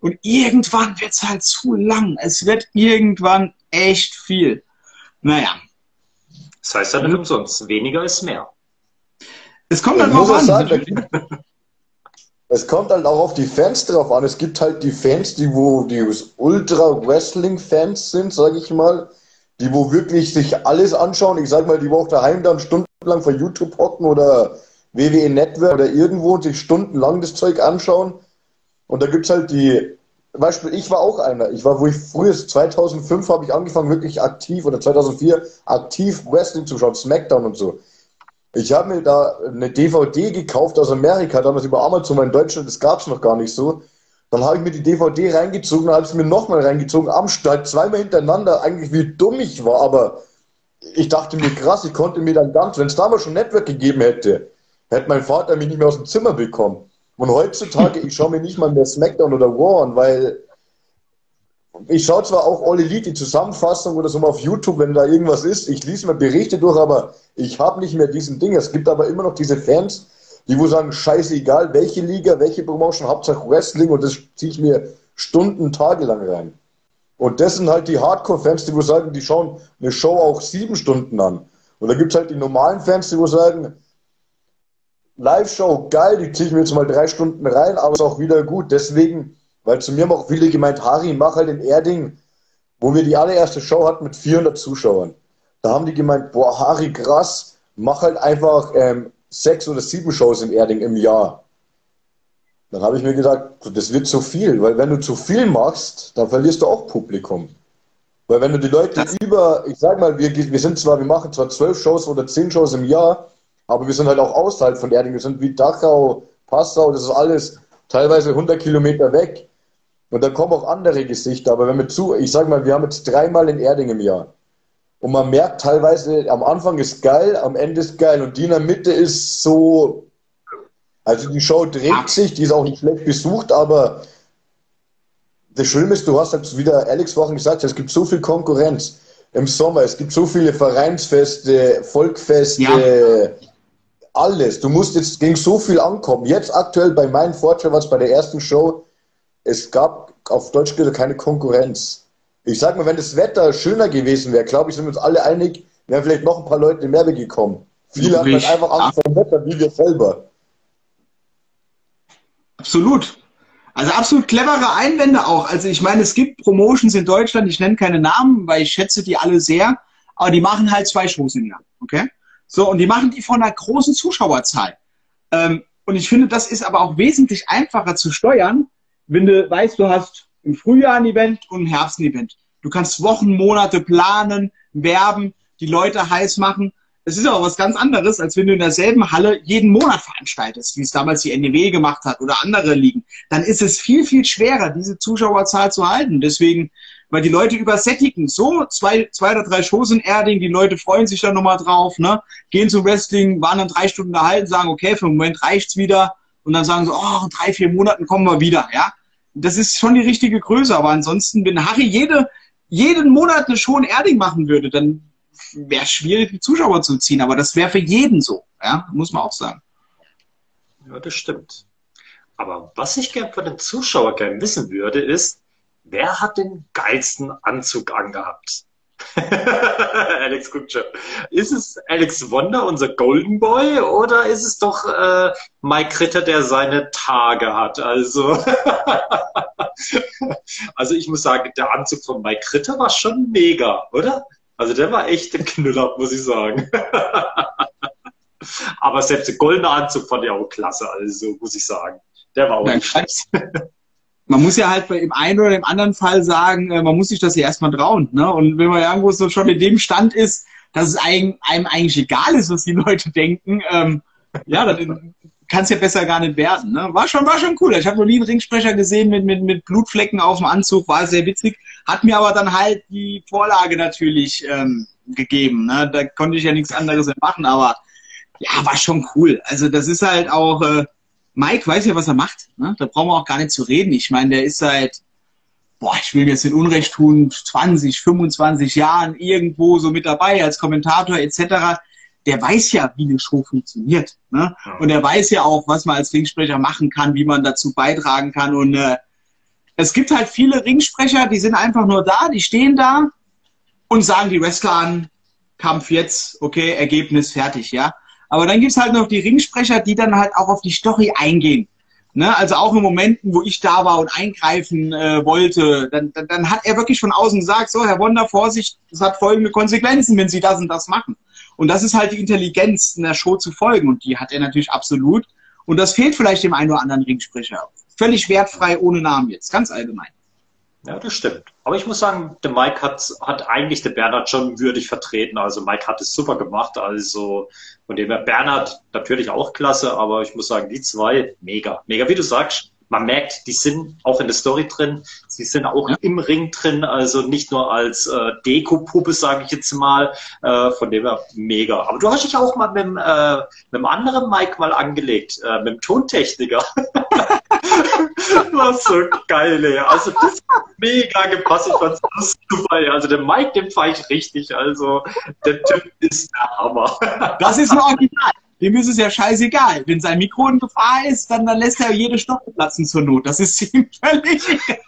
Und irgendwann wird's halt zu lang. Es wird irgendwann echt viel. Naja.
Das heißt ja nicht umsonst, weniger ist mehr.
Es kommt halt auch an. Sagen, es kommt halt auch auf die Fans drauf an. Es gibt halt die Fans, die wo die Ultra-Wrestling-Fans sind, sage ich mal, die wo wirklich sich alles anschauen. Ich sag mal, die wo auch daheim dann stundenlang vor YouTube hocken oder WWE Network oder irgendwo und sich stundenlang das Zeug anschauen. Und da gibt es halt die, Beispiel, ich war auch einer. Ich war, wo ich früher, 2005 habe ich angefangen, wirklich aktiv, oder 2004 aktiv Wrestling zu schauen, Smackdown und so. Ich habe mir da eine DVD gekauft aus Amerika, damals über Amazon, in Deutschland, das gab es noch gar nicht so. Dann habe ich mir die DVD reingezogen, habe es mir nochmal reingezogen, am Start, zweimal hintereinander, eigentlich wie dumm ich war, aber ich dachte mir, krass, ich konnte mir dann ganz, wenn es damals schon Network gegeben hätte, hätte mein Vater mich nicht mehr aus dem Zimmer bekommen. Und heutzutage, ich schaue mir nicht mal mehr SmackDown oder War an, weil ich schaue zwar auch All Elite, die Zusammenfassung oder so mal auf YouTube, wenn da irgendwas ist. Ich lese mir Berichte durch, aber ich habe nicht mehr diesen Ding. Es gibt aber immer noch diese Fans, die wo sagen, scheißegal, welche Liga, welche Promotion, Hauptsache Wrestling und das ziehe ich mir Stunden, Tage lang rein. Und das sind halt die Hardcore-Fans, die wo sagen, die schauen eine Show auch sieben Stunden an. Und da gibt es halt die normalen Fans, die wo sagen, Live-Show, geil, die ziehe ich mir jetzt mal drei Stunden rein, aber ist auch wieder gut. Deswegen weil zu mir haben auch viele gemeint, Harry, mach halt in Erding, wo wir die allererste Show hatten mit 400 Zuschauern. Da haben die gemeint, boah, Harry, krass, mach halt einfach ähm, sechs oder sieben Shows in Erding im Jahr. Dann habe ich mir gesagt, das wird zu viel, weil wenn du zu viel machst, dann verlierst du auch Publikum. Weil wenn du die Leute das über, ich sag mal, wir, wir sind zwar, wir machen zwar zwölf Shows oder zehn Shows im Jahr, aber wir sind halt auch außerhalb von Erding. Wir sind wie Dachau, Passau, das ist alles teilweise 100 Kilometer weg. Und da kommen auch andere Gesichter. Aber wenn wir zu, ich sag mal, wir haben jetzt dreimal in Erding im Jahr. Und man merkt teilweise, am Anfang ist geil, am Ende ist geil. Und die in der Mitte ist so. Also die Show dreht sich, die ist auch nicht schlecht besucht, aber das Schlimme ist, du hast jetzt wieder Alex Wochen gesagt, es gibt so viel Konkurrenz im Sommer, es gibt so viele Vereinsfeste, Volkfeste, ja. alles. Du musst jetzt gegen so viel ankommen. Jetzt aktuell bei meinem Vorteil, was bei der ersten Show, es gab auf Deutsch keine Konkurrenz. Ich sag mal, wenn das Wetter schöner gewesen wäre, glaube ich, sind wir uns alle einig, wären vielleicht noch ein paar Leute in Merbe gekommen. Viele haben halt einfach Angst vor dem Wetter, wie wir selber.
Absolut. Also absolut clevere Einwände auch. Also ich meine, es gibt Promotions in Deutschland, ich nenne keine Namen, weil ich schätze die alle sehr, aber die machen halt zwei Shows im Jahr. Okay? So, und die machen die von einer großen Zuschauerzahl. Ähm, und ich finde, das ist aber auch wesentlich einfacher zu steuern, wenn du weißt, du hast im Frühjahr ein Event und im Herbst ein Event. Du kannst Wochen, Monate planen, werben, die Leute heiß machen. Es ist aber was ganz anderes, als wenn du in derselben Halle jeden Monat veranstaltest, wie es damals die NEW gemacht hat oder andere Ligen. Dann ist es viel, viel schwerer, diese Zuschauerzahl zu halten. Deswegen, weil die Leute übersättigen. So zwei, zwei oder drei Shows in Erding, die Leute freuen sich dann nochmal drauf, ne? gehen zum Wrestling, waren dann drei Stunden gehalten, sagen, okay, für den Moment reicht's wieder. Und dann sagen sie, oh, in drei, vier Monaten kommen wir wieder, ja das ist schon die richtige Größe. Aber ansonsten, wenn Harry jede, jeden Monat eine Show in Erding machen würde, dann wäre es schwierig, die Zuschauer zu ziehen. Aber das wäre für jeden so, ja, muss man auch sagen.
Ja, das stimmt. Aber was ich gerne von den Zuschauern gerne wissen würde, ist, wer hat den geilsten Anzug angehabt? <laughs> Alex guckt schon. Ist es Alex Wonder, unser Golden Boy, oder ist es doch äh, Mike Ritter, der seine Tage hat? Also, <laughs> also ich muss sagen, der Anzug von Mike Ritter war schon mega, oder? Also der war echt ein Knüller, muss ich sagen. <laughs> Aber selbst der goldene Anzug fand ich auch klasse, also muss ich sagen. Der war auch
Nein,
nicht schlecht
man muss ja halt dem einen oder dem anderen Fall sagen, äh, man muss sich das ja erstmal trauen. Ne? Und wenn man irgendwo so schon in dem Stand ist, dass es einem, einem eigentlich egal ist, was die Leute denken, ähm, ja, dann kann es ja besser gar nicht werden. Ne? War schon, war schon cool. Ich habe noch nie einen Ringsprecher gesehen mit, mit, mit Blutflecken auf dem Anzug, war sehr witzig. Hat mir aber dann halt die Vorlage natürlich ähm, gegeben. Ne? Da konnte ich ja nichts anderes machen, aber ja, war schon cool. Also das ist halt auch, äh, Mike weiß ja, was er macht. Ne? Da brauchen wir auch gar nicht zu reden. Ich meine, der ist seit, boah, ich will jetzt den Unrecht tun, 20, 25 Jahren irgendwo so mit dabei als Kommentator etc. Der weiß ja, wie eine Show funktioniert. Ne? Und er weiß ja auch, was man als Ringsprecher machen kann, wie man dazu beitragen kann. Und äh, es gibt halt viele Ringsprecher, die sind einfach nur da, die stehen da und sagen die Wrestler an, Kampf jetzt, okay, Ergebnis fertig, ja. Aber dann gibt es halt noch die Ringsprecher, die dann halt auch auf die Story eingehen. Ne? Also auch in Momenten, wo ich da war und eingreifen äh, wollte, dann, dann, dann, hat er wirklich von außen gesagt, so Herr Wonder, Vorsicht, es hat folgende Konsequenzen, wenn Sie das und das machen. Und das ist halt die Intelligenz, in der Show zu folgen. Und die hat er natürlich absolut. Und das fehlt vielleicht dem einen oder anderen Ringsprecher. Völlig wertfrei, ohne Namen jetzt, ganz allgemein.
Ja, das stimmt. Aber ich muss sagen, der Mike hat, hat eigentlich der Bernhard schon würdig vertreten. Also Mike hat es super gemacht. Also von dem her Bernhard natürlich auch klasse, aber ich muss sagen, die zwei mega. Mega, wie du sagst, man merkt, die sind auch in der Story drin, sie sind auch ja. im Ring drin, also nicht nur als äh, Deko-Puppe, sage ich jetzt mal, äh, von dem her mega. Aber du hast dich auch mal mit, äh, mit einem anderen Mike mal angelegt, äh, mit dem Tontechniker. <laughs> Was so geil, ey. Also das mega gepasst, ich fand's super, ey. Also der Mike, den fahre ich richtig, also der Typ ist der Hammer.
Das ist ein Original dem ist es ja scheißegal. Wenn sein Mikro in Gefahr ist, dann, dann lässt er jede Stoffe platzen zur Not. Das ist <laughs> ihm völlig egal.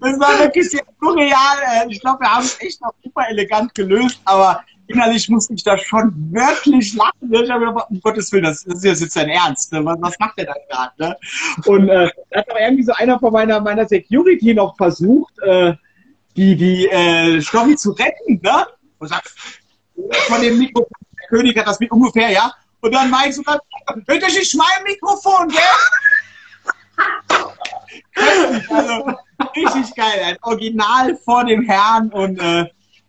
Das war wirklich sehr surreal. Ich glaube, wir haben es echt noch super elegant gelöst, aber innerlich musste ich da schon wirklich lachen. Ich habe gedacht, um Gottes Willen, das, ist jetzt sein Ernst. Ne? Was, was, macht der da gerade? Ne? Und äh, da hat aber irgendwie so einer von meiner, meiner Security noch versucht, äh, die, die äh, Stoffi zu retten. Ne? Und sagt, von dem Mikro, der König hat das mit ungefähr, ja, und dann meinst du dann, bitte ich mein Mikrofon, gell? <laughs> also, richtig geil. Ein Original vor dem Herrn und äh,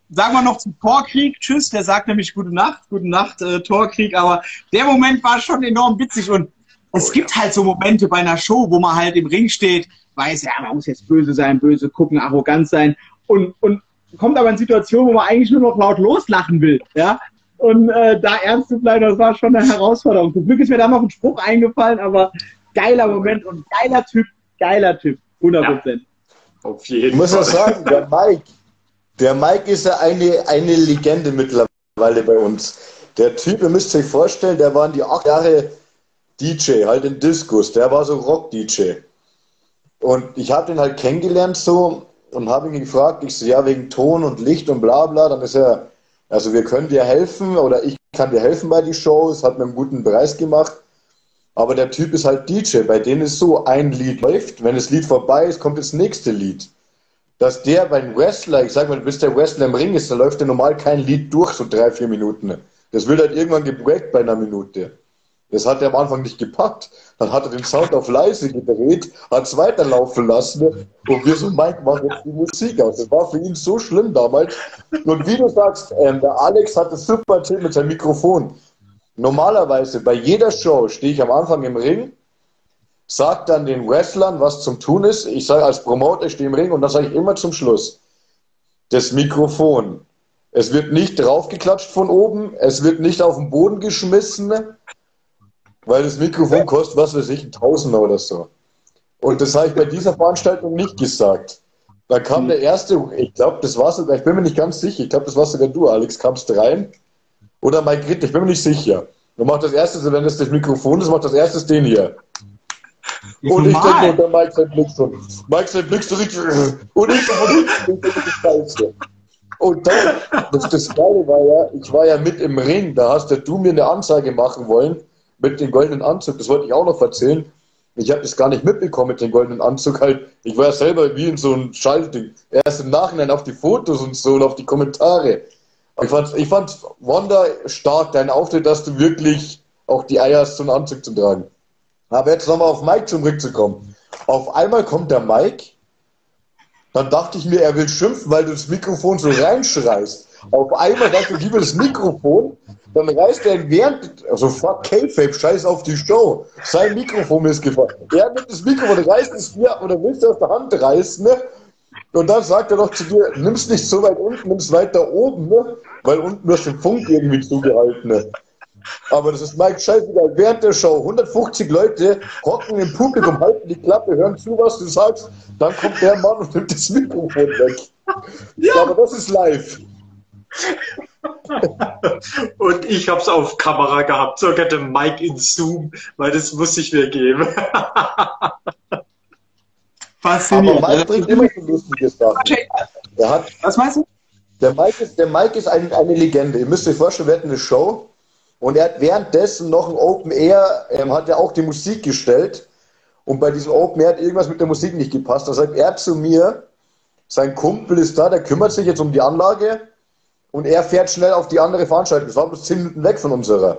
sagen wir noch zum Torkrieg. Tschüss, der sagt nämlich gute Nacht, gute Nacht, äh, Torkrieg. Aber der Moment war schon enorm witzig und es gibt halt so Momente bei einer Show, wo man halt im Ring steht, weiß, ja, man muss jetzt böse sein, böse gucken, arrogant sein und, und kommt aber in Situationen, wo man eigentlich nur noch laut loslachen will, ja. Und äh, da ernst zu bleiben, das war schon eine Herausforderung. Zum Glück ist mir da noch ein Spruch eingefallen, aber geiler Moment und geiler Typ, geiler Typ, 100 Prozent.
Ja, auf jeden
Ich muss
Fall.
auch sagen, der Mike, der Mike ist ja eine, eine Legende mittlerweile bei uns. Der Typ, ihr müsst euch vorstellen, der war in die acht Jahre DJ, halt in Discos, der war so Rock-DJ. Und ich habe den halt kennengelernt so und habe ihn gefragt, ich so, ja, wegen Ton und Licht und bla bla, dann ist er, also wir können dir helfen oder ich kann dir helfen bei die Shows, hat mir einen guten Preis gemacht. Aber der Typ ist halt DJ, bei denen ist so, ein Lied läuft, wenn das Lied vorbei ist, kommt das nächste Lied. Dass der beim Wrestler, ich sag mal, bis der Wrestler im Ring ist, da läuft ja normal kein Lied durch, so drei, vier Minuten. Das wird halt irgendwann gebreakt bei einer Minute. Das hat er am Anfang nicht gepackt. Dann hat er den Sound auf leise gedreht, hat es weiterlaufen lassen und wir so, Mike, mach jetzt die Musik aus. Das war für ihn so schlimm damals. Und wie du sagst, ähm, der Alex hat das super erzählt mit seinem Mikrofon. Normalerweise bei jeder Show stehe ich am Anfang im Ring, sag dann den Wrestlern, was zum Tun ist. Ich sage als Promoter, ich stehe im Ring und dann sage ich immer zum Schluss, das Mikrofon. Es wird nicht draufgeklatscht von oben, es wird nicht auf den Boden geschmissen, weil das Mikrofon kostet, was weiß ich, ein Tausender oder so. Und das habe ich bei dieser Veranstaltung nicht gesagt. Da kam der erste, ich glaube, das war sogar, ich bin mir nicht ganz sicher, ich glaube, das war sogar du, Alex, kamst rein. Oder Mike Ritt, ich bin mir nicht sicher. Du machst das erste, wenn das das Mikrofon ist, macht das erste den hier. Und ich denke, und der Mike sein Blick so, Mike sein Blick so richtig, und ich hinten, ich Scheiße. Und dann, das, das Geile war ja, ich war ja mit im Ring, da hast ja du mir eine Ansage machen wollen, mit dem goldenen Anzug, das wollte ich auch noch erzählen. Ich habe das gar nicht mitbekommen mit dem goldenen Anzug halt. Ich war ja selber wie in so einem Schallding. Erst im Nachhinein auf die Fotos und so und auf die Kommentare. Aber ich fand, ich fand Wanda stark, dein Auftritt, dass du wirklich auch die Eier hast, so einen Anzug zu tragen. Aber jetzt nochmal auf Mike zurückzukommen. Auf einmal kommt der Mike, dann dachte ich mir, er will schimpfen, weil du das Mikrofon so reinschreist. Auf einmal sagt er, gib das Mikrofon, dann reißt er während, also fuck K-Fape, scheiß auf die Show. Sein Mikrofon ist gefallen. Er nimmt das Mikrofon, reißt es mir oder willst du aus der Hand reißen, ne? Und dann sagt er doch zu dir, nimm's nicht so weit unten, nimm's weiter oben, ne? Weil unten wirst du den Funk irgendwie zugehalten, ne? Aber das ist Mike scheißegal. Während der Show 150 Leute hocken im Publikum, halten die Klappe, hören zu, was du sagst. Dann kommt der Mann und nimmt das Mikrofon weg. Ja. Aber das ist live. <laughs>
Und ich habe es auf Kamera gehabt, sogar der Mike in Zoom, weil das muss ich mir geben. <laughs>
Aber
Faszinierend.
Mike bringt immer so lustige Sachen. Der hat,
Was meinst du?
Der Mike ist, der Mike ist ein, eine Legende. Ihr müsst euch vorstellen, wir hatten eine Show und er hat währenddessen noch ein Open Air, ähm, hat er auch die Musik gestellt. Und bei diesem Open Air hat irgendwas mit der Musik nicht gepasst. Da sagt er zu mir, sein Kumpel ist da, der kümmert sich jetzt um die Anlage und er fährt schnell auf die andere Veranstaltung. Das war bloß zehn Minuten weg von unserer.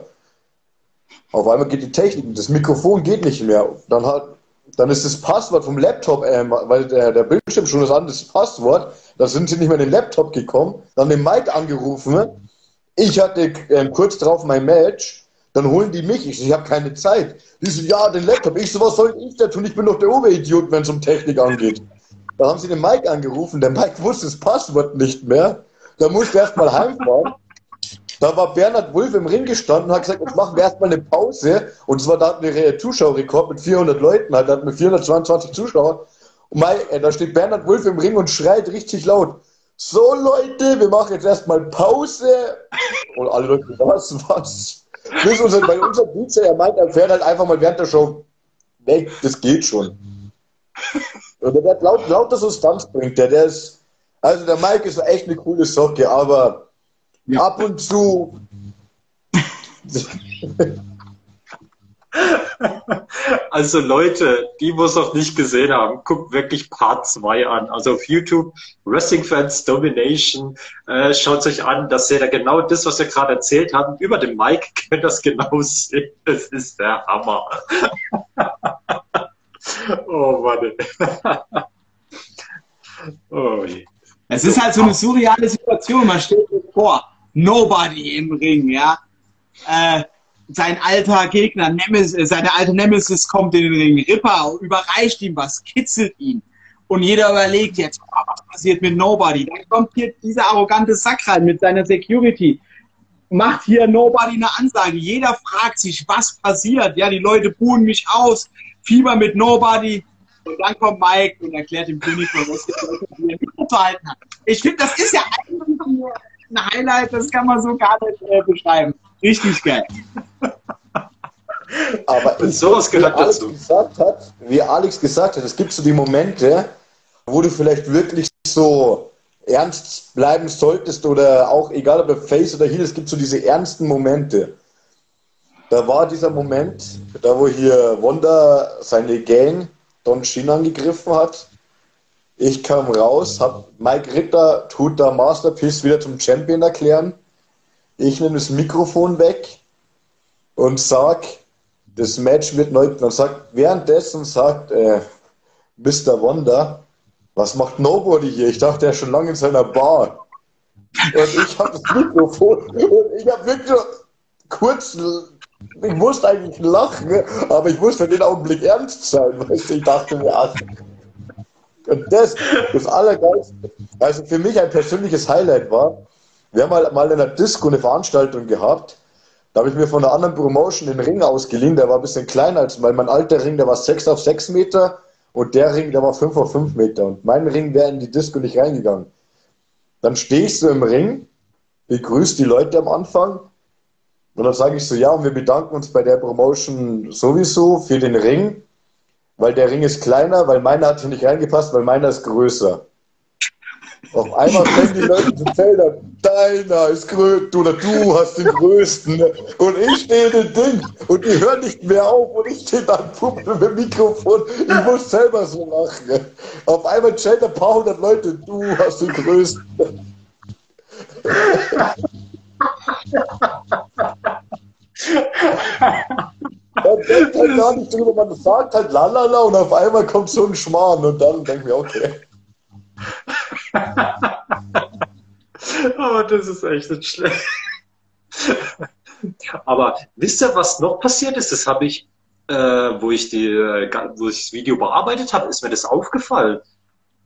Auf einmal geht die Technik, das Mikrofon geht nicht mehr. Dann hat, dann ist das Passwort vom Laptop, ähm, weil der, der Bildschirm schon das andere Passwort, da sind sie nicht mehr in den Laptop gekommen, dann den Mike angerufen. Ich hatte ähm, kurz drauf mein Match, dann holen die mich. Ich, ich habe keine Zeit. Die so, ja, den Laptop. Ich so, was soll ich da tun? Ich bin doch der Oberidiot, wenn es um Technik angeht. Da haben sie den Mike angerufen. Der Mike wusste das Passwort nicht mehr. Da musste er erstmal heimfahren. Da war Bernhard Wulff im Ring gestanden und hat gesagt, jetzt machen wir erstmal eine Pause. Und zwar, da hatten wir einen Zuschauerrekord mit 400 Leuten, halt, da hatten wir 422 Zuschauer. Und Mike, äh, da steht Bernhard Wulff im Ring und schreit richtig laut. So Leute, wir machen jetzt erstmal Pause. Und alle Leute, was, was? Bis unser, bei unserem DJ, er meint, er fährt halt einfach mal während der Show weg, das geht schon. Und der hat laut, lauter Substanz bringt, der, der ist, also der Mike ist echt eine coole Socke, aber
Ja.
ab und zu, <laughs> <laughs>
Also Leute, die muss noch nicht gesehen haben, guckt wirklich Part 2 an. Also auf YouTube, Wrestling Fans Domination, äh, schaut euch an, dass ihr da genau das, was wir gerade erzählt haben, über den Mike <laughs> könnt das genau sehen. Das ist der Hammer. <laughs> oh Mann. oh, je.
Es ist halt so eine surreale Situation. Man steht sich vor, nobody im Ring, ja. Äh, sein alter Gegner, Nemesis, seine alte Nemesis kommt in den Ring. Ripper überreicht ihm was, kitzelt ihn. Und jeder überlegt jetzt, oh, was passiert mit Nobody? Dann kommt hier dieser arrogante Sack rein mit seiner Security. Macht hier Nobody eine Ansage. Jeder fragt sich, was passiert. Ja, die Leute buhen mich aus. Fieber mit Nobody. Und dann kommt Mike und erklärt dem König, was er zu halten hat. Ich finde, das ist ja eigentlich ein Highlight, das kann man so gar nicht äh, beschreiben. Richtig geil. <laughs>
Aber ich, sowas gehört wie Alex dazu. Gesagt hat, wie Alex gesagt hat, es gibt so die Momente, wo du vielleicht wirklich so ernst bleiben solltest oder auch egal ob Face oder Heel, es gibt so diese ernsten Momente. Da war dieser Moment, da wo hier Wanda seine Gang Don Shin angegriffen hat. Ich kam raus, hab Mike Ritter tut da Masterpiece wieder zum Champion erklären. Ich nehme das Mikrofon weg und sag, das Match wird neu. Dann sagt währenddessen sagt äh, Mr. Wonder, was macht Nobody hier? Ich dachte, er ist schon lange in seiner Bar. Und ich habe das Mikrofon und ich habe wirklich kurz, ich musste eigentlich lachen, aber ich musste in den Augenblick ernst sein, weißt du, ich dachte mir, ach. Und das, das Allergeilste, also für mich ein persönliches Highlight war, wir haben mal, in einer Disco eine Veranstaltung gehabt, da habe ich mir von einer anderen Promotion den Ring ausgeliehen, der war ein bisschen kleiner als, weil mein alter Ring, der war 6 auf 6 Meter und der Ring, der war 5 auf 5 Meter. Und mein Ring wäre in die Disco nicht reingegangen. Dann stehe ich so im Ring, begrüße die Leute am Anfang und dann sage ich so, ja, und wir bedanken uns bei der Promotion sowieso für den Ring, weil der Ring ist kleiner, weil meiner hat hier nicht reingepasst, weil meiner ist größer. Auf einmal fangen die Leute zu zählen, deiner ist größer oder du hast den größten. Und ich stehe dem Ding und die hören nicht mehr auf und ich stehe da Puppen mit dem Mikrofon. Ich muss selber so lachen. Auf einmal zählt ein paar hundert Leute, du hast den größten. Man denkt halt gar nicht drüber, man sagt halt lalala und auf einmal kommt so ein Schmarrn und dann denkt mir, okay. <laughs>
Aber das ist echt nicht schlecht. Aber wisst ihr, was noch passiert ist? Das habe ich, äh, wo, ich die, wo ich das Video bearbeitet habe, ist mir das aufgefallen.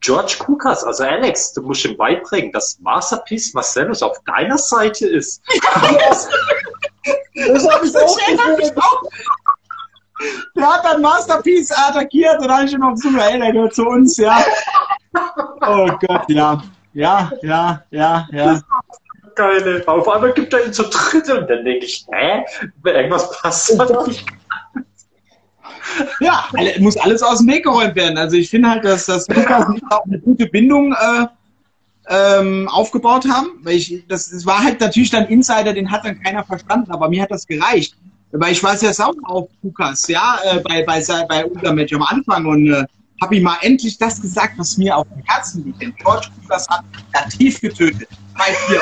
George Kukas, also Alex, du musst ihm beibringen, dass Masterpiece Marcellus auf deiner Seite ist. <laughs> das
habe ich auch Der hat dann Masterpiece attackiert und dann schon noch so, ey, der gehört zu uns, ja. Oh Gott, ja. Ja, ja, ja, ja.
Geile. Auf einmal gibt er ihn zu dritt und dann denke ich, hä? Irgendwas passt da nicht.
Ja, muss alles aus dem Weg geräumt werden. Also ich finde halt, dass, dass Lukas und auch eine gute Bindung äh, ähm, aufgebaut haben. Weil ich, das, das war halt natürlich dann Insider, den hat dann keiner verstanden, aber mir hat das gereicht. Weil ich war sehr sauer auf Lukas, ja, äh, bei, bei, bei unserem Match am Anfang und äh, habe ihm mal endlich das gesagt, was mir auf dem Herzen liegt. Denn George Lucas hat tief getötet. Bei vier.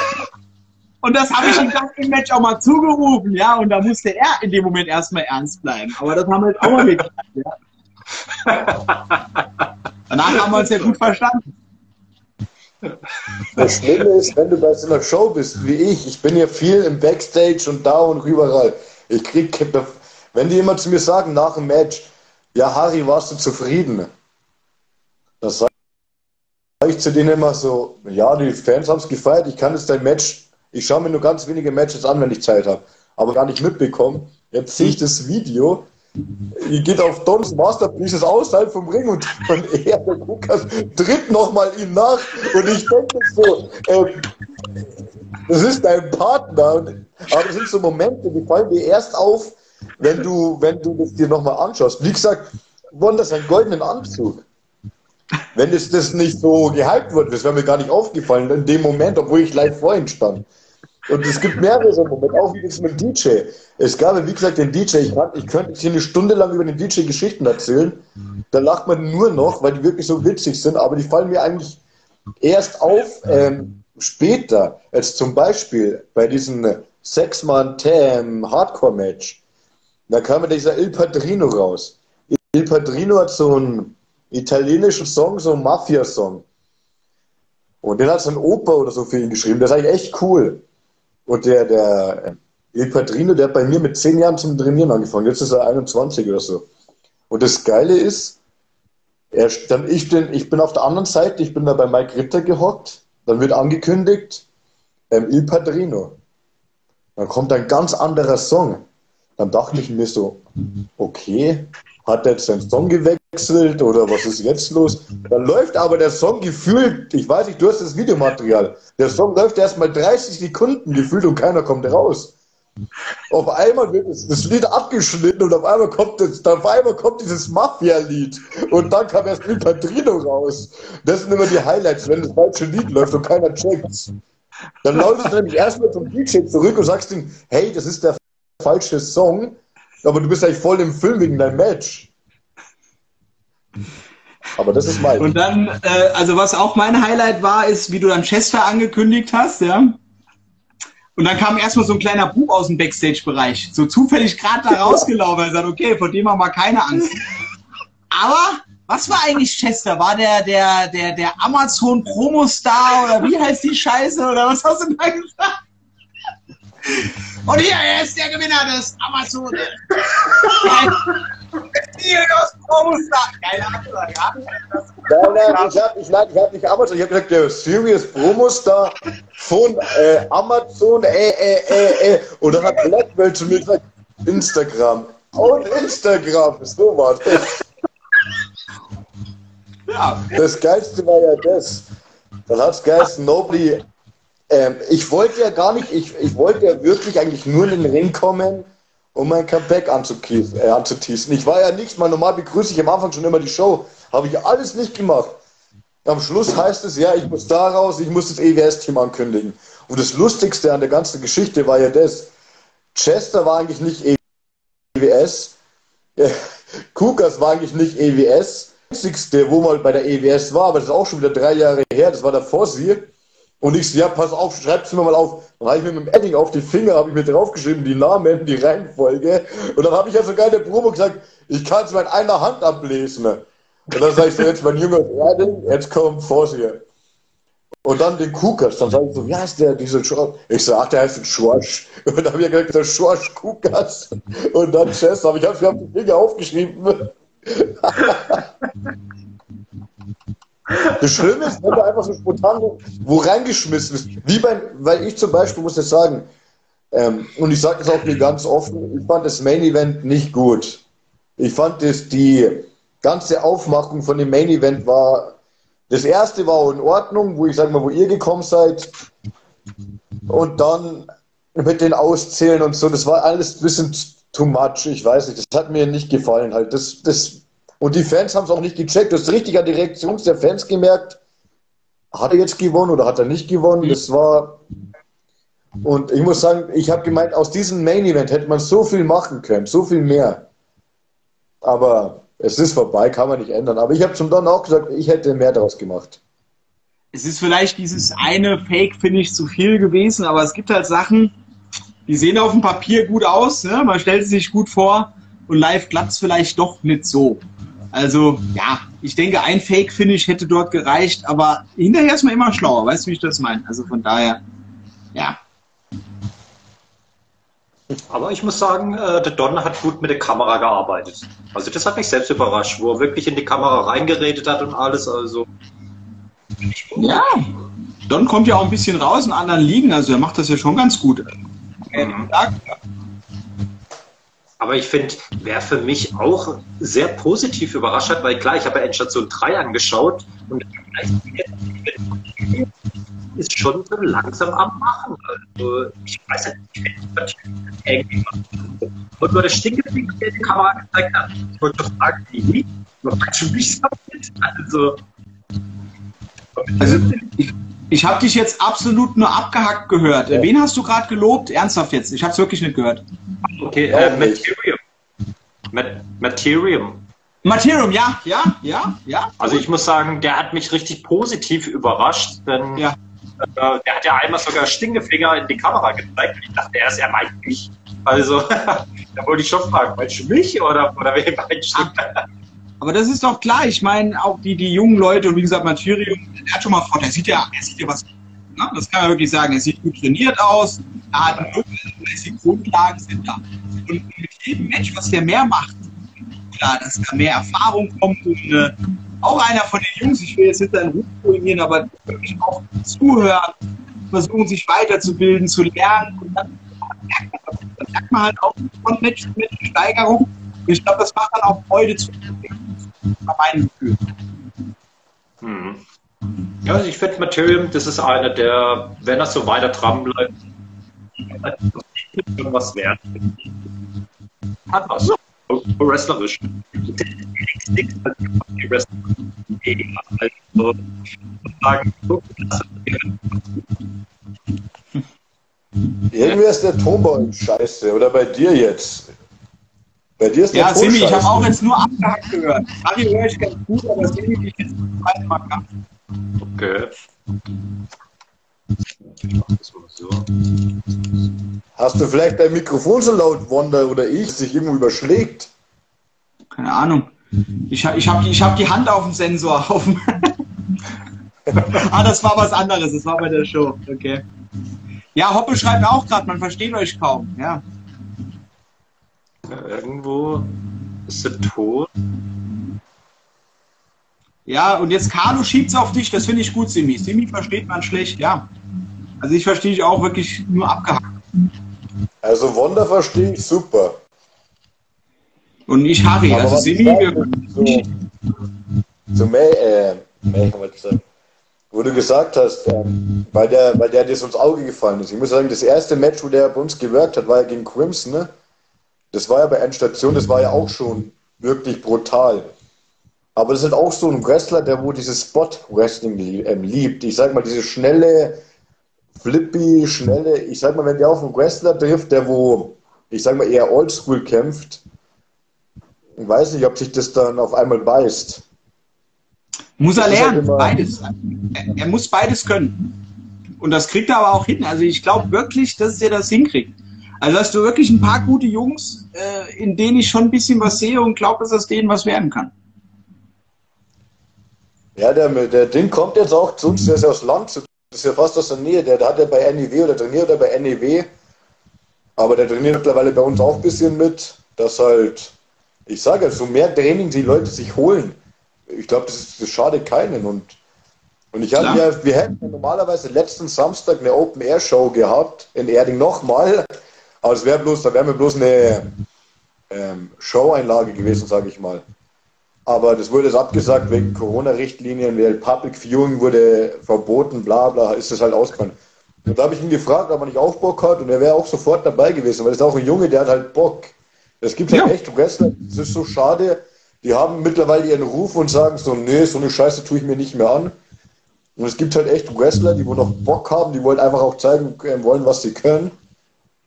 Und das habe ich ihm nach dem Match auch mal zugerufen, ja. Und da musste er in dem Moment erstmal ernst bleiben. Aber das haben wir jetzt auch mal geklappt, ja. Danach haben wir uns ja gut verstanden.
Das Schlimme ist, wenn du bei so einer Show bist wie ich, ich bin ja viel im Backstage und da und überall. Ich krieg, wenn die jemand zu mir sagen nach dem Match, ja Harry, warst du zufrieden? Das sage ich zu denen immer so, ja, die Fans haben es gefeiert, ich kann jetzt dein Match, ich schaue mir nur ganz wenige Matches an, wenn ich Zeit habe, aber gar nicht mitbekommen. Jetzt sehe ich das Video, ihr geht auf Dons Masterpieces außerhalb vom Ring und, <laughs> und er, der Lukas, tritt nochmal ihm nach und ich denke so, ähm, das ist dein Partner, aber das sind so Momente, die fallen dir erst auf, wenn du, wenn du das dir nochmal anschaust. Wie gesagt, Wonder einen goldenen Anzug. Wenn es das nicht so gehypt wird, das wäre mir gar nicht aufgefallen in dem Moment, obwohl ich live vor ihm stand. Und es gibt mehrere so Momente, auch wie das mit DJ. Es gab, wie gesagt, den DJ, ich, ich könnte hier eine Stunde lang über den DJ Geschichten erzählen. Da lacht man nur noch, weil die wirklich so witzig sind, aber die fallen mir eigentlich erst auf ähm, später, als zum Beispiel bei diesem Sechs-Mann-Tam-Hardcore-Match. Da kam dieser Il Padrino raus. Il Padrino hat so einen italienischen Song, so einen Mafia-Song. Und den hat so ein Opa oder so für ihn geschrieben. Das ist eigentlich echt cool. Und der, der, Il Padrino, der hat bei mir mit 10 Jahren zum Trainieren angefangen. Jetzt ist er 21 oder so. Und das Geile ist, er, dann ich, bin, ich bin auf der anderen Seite, ich bin da bei Mike Ritter gehockt. Dann wird angekündigt, ähm, Il Padrino. Dann kommt ein ganz anderer Song. Dann dachte ich mir so, okay, hat er jetzt seinen Song gewechselt oder was ist jetzt los? Dann läuft aber der Song gefühlt, ich weiß nicht, du hast das Videomaterial, der Song läuft erst mal 30 Sekunden gefühlt und keiner kommt raus. Auf einmal wird das Lied abgeschnitten und auf einmal kommt, das, auf einmal kommt dieses Mafia-Lied und dann kam erst El Padrino raus. Das sind immer die Highlights, wenn das falsche Lied läuft und keiner checkt's. Dann läufst du nämlich erstmal zum DJ zurück und sagst ihm, hey, das ist der falsche Song, aber du bist eigentlich voll im Film wegen deinem Match. Aber das ist mein.
Und dann, äh, also was auch mein Highlight war, ist, wie du dann Chester angekündigt hast, ja. Und dann kam erstmal so ein kleiner Bub aus dem Backstage-Bereich, so zufällig gerade da rausgelaufen. Er sagt, okay, vor dem haben wir keine Angst. Aber was war eigentlich Chester? War der der der der Amazon Promo-Star oder wie heißt die Scheiße oder was hast du da gesagt? Und hier er ist der Gewinner des Amazon.
Nein, nein, ich habe ich, nein, ich hab nicht Amazon, ich habe gesagt, der Serious Promostar von äh, Amazon, äh, äh, äh, äh. Und dann hat Blackwell zu mir gesagt, Instagram. Und Instagram, so war das.
Ja.
Das Geilste war ja das. Dann hat es geheißen, Nobly, ähm, ich wollte ja gar nicht, ich, ich wollte ja wirklich eigentlich nur in den Ring kommen, um mein Comeback anzuteasen. Äh. Ich war ja nicht, mal normal begrüße ich am Anfang schon immer die Show. Habe ich alles nicht gemacht. Am Schluss heißt es, ja, ich muss da raus, ich muss das EWS-Team ankündigen. Und das Lustigste an der ganzen Geschichte war ja das, Chester war eigentlich nicht EWS, äh, Kukas war eigentlich nicht EWS, einzigste, wo mal bei der EWS war, aber das ist auch schon wieder drei Jahre her, das war der Fossi. Und ich so, ja, pass auf, schreib's mir mal auf. Dann habe ich mir mit dem Edding auf die Finger, habe ich mir draufgeschrieben, die Namen, die Reihenfolge. Und dann habe ich ja sogar in der Probe gesagt, ich kann es mit einer Hand ablesen. Und dann sage ich so, jetzt mein junger Erding, jetzt kommt Fossi. Und dann den Kukas, dann sage ich so, wie heißt der, dieser Schorsch? Ich so, ach, der heißt Schorsch. Und dann habe ich gesagt, der Schorsch Kukas. Und dann Chess, aber ich habe mir die Finger aufgeschrieben. <laughs> Das Schlimme ist, wenn du einfach so spontan wo reingeschmissen ist. Wie bei, weil ich zum Beispiel muss das sagen, ähm, und ich sage das auch mir ganz offen, ich fand das Main Event nicht gut. Ich fand das, die ganze Aufmachung von dem Main Event war, das erste war in Ordnung, wo ich sage mal, wo ihr gekommen seid. Und dann mit den Auszählen und so, das war alles ein bisschen too much, ich weiß nicht, das hat mir nicht gefallen halt. Das, das, und die Fans haben es auch nicht gecheckt. Du hast richtig an die Reaktion der Fans gemerkt, hat er jetzt gewonnen oder hat er nicht gewonnen? Das war. Und ich muss sagen, ich habe gemeint, aus diesem Main Event hätte man so viel machen können, so viel mehr. Aber es ist vorbei, kann man nicht ändern. Aber ich habe zum Don auch gesagt, ich hätte mehr daraus gemacht.
Es ist vielleicht dieses eine Fake-Finish zu viel gewesen, aber es gibt halt Sachen, die sehen auf dem Papier gut aus, ne? man stellt es sich gut vor und live klappt es vielleicht doch nicht so. Also ja, ich denke, ein Fake-Finish hätte dort gereicht, aber hinterher ist man immer schlauer, weißt du, wie ich das meine? Also von daher, ja.
Aber ich muss sagen, äh, der Don hat gut mit der Kamera gearbeitet. Also das hat mich selbst überrascht, wo er wirklich in die Kamera reingeredet hat und alles. Also
Ja, Don kommt ja auch ein bisschen raus in anderen Ligen, also er macht das ja schon ganz gut.
Mhm. Aber ich finde, wer für mich auch sehr positiv überrascht hat, weil klar, ich habe ja Endstation 3 angeschaut und ist schon so langsam am Machen. Also, ich weiß nicht, ich irgendwie. Und nur das Stinkefinger, der die Kamera gezeigt hat, ich wollte fragen, wie? Was hat schon nicht damit? Also,
Also ich, ich habe dich jetzt absolut nur abgehackt gehört.
Ja.
Wen hast du gerade gelobt? Ernsthaft jetzt? Ich habe es wirklich nicht gehört.
okay, äh. Materium. Ma Materium.
Materium, ja, ja, ja, ja.
Also ich muss sagen, der hat mich richtig positiv überrascht, denn
Ja.
äh, der hat ja einmal sogar Stinkefinger in die Kamera gezeigt und ich dachte erst, er meint mich. Also <laughs> da wollte ich schon fragen, meinst du mich oder, oder wen meinst du?
Aber das ist doch klar. Ich meine, auch die, die jungen Leute und wie gesagt, Materium, der hat schon mal vor, der sieht ja, er sieht ja was Ne? Das kann man wirklich sagen. Er sieht gut trainiert aus, er hat die Grundlagen sind da. Und mit jedem Match, was der mehr macht, klar, dass da mehr Erfahrung kommt und äh, auch einer von den Jungs, ich will jetzt nicht seinen Ruf ruinieren, aber wirklich auch zuhören, versuchen sich weiterzubilden, zu lernen und dann merkt man, dann merkt man halt auch von Match Match Steigerung. Und ich glaube, das macht dann auch Freude zu nach meinem Gefühl.
Hm. Ja, also ich finde Materium, das ist einer, der, wenn er so weiter dran bleibt, irgendwas wert. Hat was. Wrestlerisch. Also, sagen, so klasse.
Irgendwie ist der bei euch scheiße. Oder bei dir jetzt. Bei dir ist
Ja, Simi, ich habe auch jetzt nur abgehackt gehört. Harry höre ich ganz gut, aber Simi, ich jetzt zum zweiten Mal ab.
Okay. Ich mach das mal so.
Hast du vielleicht dein Mikrofon so laut, Wanda oder ich, dass sich irgendwo überschlägt?
Keine Ahnung. Ich, ha- ich habe ich hab die Hand auf dem Sensor. <laughs> Auf dem ah, das war was anderes. Das war bei der Show. Okay. Ja, Hoppe schreibt auch gerade, man versteht euch kaum. Ja.
Irgendwo ist der Ton.
Ja, und jetzt Carlo schiebt's auf dich. Das finde ich gut, Simi. Simi versteht man schlecht, ja. Also ich verstehe dich auch wirklich nur abgehackt.
Also Wanda verstehe ich super.
Und ich Harry.
Aber
Also Simi,
so, so May, äh, May, kann man sagen, wo du gesagt hast, ähm, weil, der, weil der dir so ins Auge gefallen ist. Ich muss sagen, das erste Match, wo der bei uns gewirkt hat, war ja gegen Crimson, ne? Das war ja bei Endstation, das war ja auch schon wirklich brutal. Aber das ist halt auch so ein Wrestler, der wo dieses Spot-Wrestling ähm, liebt. Ich sag mal, diese schnelle, flippy, schnelle, ich sag mal, wenn der auf einen Wrestler trifft, der wo, ich sag mal, eher oldschool kämpft, ich weiß nicht, ob sich das dann auf einmal beißt.
muss er
halt
lernen.
immer-
Beides. Er, er muss beides können. Und das kriegt er aber auch hin. Also ich glaube wirklich, dass er das hinkriegt. Also hast du wirklich ein paar gute Jungs, äh, in denen ich schon ein bisschen was sehe und glaube, dass aus denen was werden kann.
Ja, der, der Ding kommt jetzt auch zu uns, der ist ja aus Land, das ist ja fast aus der Nähe, der, der hat ja bei NEW oder trainiert er bei NEW, aber der trainiert mittlerweile bei uns auch ein bisschen mit, dass halt, ich sage ja, so mehr Training die Leute sich holen, ich glaube, das, das schadet keinen. Und, und ich habe ja, wir hätten ja normalerweise letzten Samstag eine Open-Air-Show gehabt, in Erding nochmal, aber es wäre bloß, da wäre mir bloß eine ähm, Show-Einlage gewesen, sage ich mal. Aber das wurde jetzt abgesagt wegen Corona-Richtlinien, weil Public Viewing wurde verboten, bla bla, ist das halt ausgefallen. Und da habe ich ihn gefragt, ob er nicht auch Bock hat und er wäre auch sofort dabei gewesen, weil das ist auch ein Junge, der hat halt Bock. Es gibt halt
Ja.
echt Wrestler, das ist so schade, die haben mittlerweile ihren Ruf und sagen so, nee, so eine Scheiße tue ich mir nicht mehr an. Und es gibt halt echt Wrestler, die wo noch Bock haben, die wollen einfach auch zeigen äh, wollen, was sie können.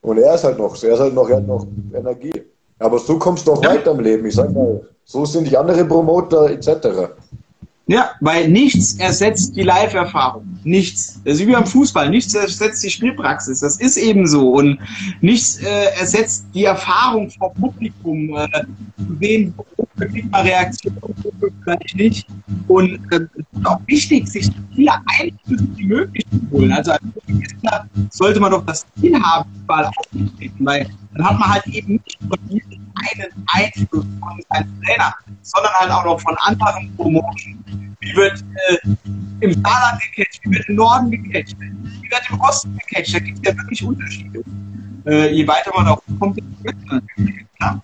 Und er ist halt noch, er ist halt noch, er hat noch Energie. Aber so kommst du auch weiter im Leben. Ich sag mal, so sind die anderen Promoter etc.
Ja, weil nichts ersetzt die Live-Erfahrung. Nichts. Das ist wie beim Fußball. Nichts ersetzt die Spielpraxis. Das ist eben so. Und nichts äh, ersetzt die Erfahrung vor Publikum. Äh, zu sehen, wo man Reaktionen, wo vielleicht nicht. Und äh, es ist auch wichtig, sich viele Einflüsse wie möglich zu holen. Also als sollte man doch das Ziel haben, überall aufzutreten. Weil dann hat man halt eben nicht von diesem einen Einfluss von seinem Trainer, sondern halt auch noch von anderen Promotionen. Wie wird äh, im Saarland gecatcht, wie wird im Norden gecatcht, wie wird im Osten gecatcht. Da gibt es ja wirklich Unterschiede. Äh, je weiter man auch kommt, desto besser natürlich. Klar.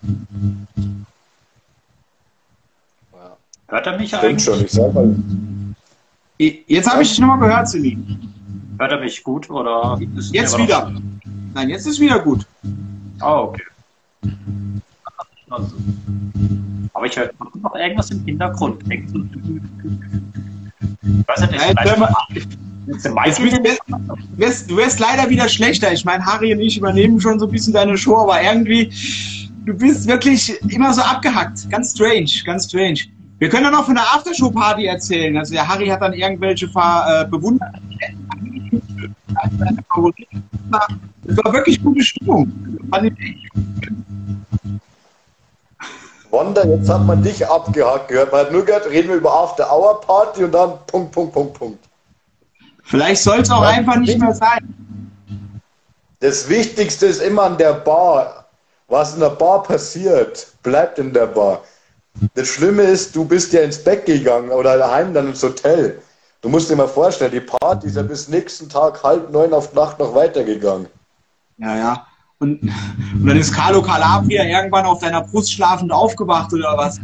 Hört er mich
Stimmt
eigentlich?
schon, ich sag mal.
Jetzt habe ich dich nochmal gehört, Simi.
Hört er mich gut oder?
Jetzt wieder. Nein, jetzt ist wieder gut.
Ah, okay. Also. Aber ich höre noch irgendwas im Hintergrund. Ein- Weiß nicht,
du, wirst, du wirst leider wieder schlechter. Ich meine, Harry und ich übernehmen schon so ein bisschen deine Show, aber irgendwie, du bist wirklich immer so abgehackt. Ganz strange, ganz strange. Wir können ja noch von der Aftershow-Party erzählen. Also der Harry hat dann irgendwelche Ver, äh, bewundert. Das war wirklich gute Stimmung.
Wanda, jetzt hat man dich abgehakt gehört. Man hat nur gehört, reden wir über After Hour Party und dann Punkt, Punkt, Punkt, Punkt.
Vielleicht soll es auch einfach nicht mehr sein.
Das Wichtigste ist immer an der Bar. Was in der Bar passiert, bleibt in der Bar. Das Schlimme ist, du bist ja ins Bett gegangen oder daheim dann ins Hotel. Du musst dir mal vorstellen, die Party ist ja bis nächsten Tag halb neun auf Nacht noch weitergegangen.
Ja, ja. Und, und dann ist Carlo Calabria irgendwann auf deiner Brust schlafend aufgewacht oder was?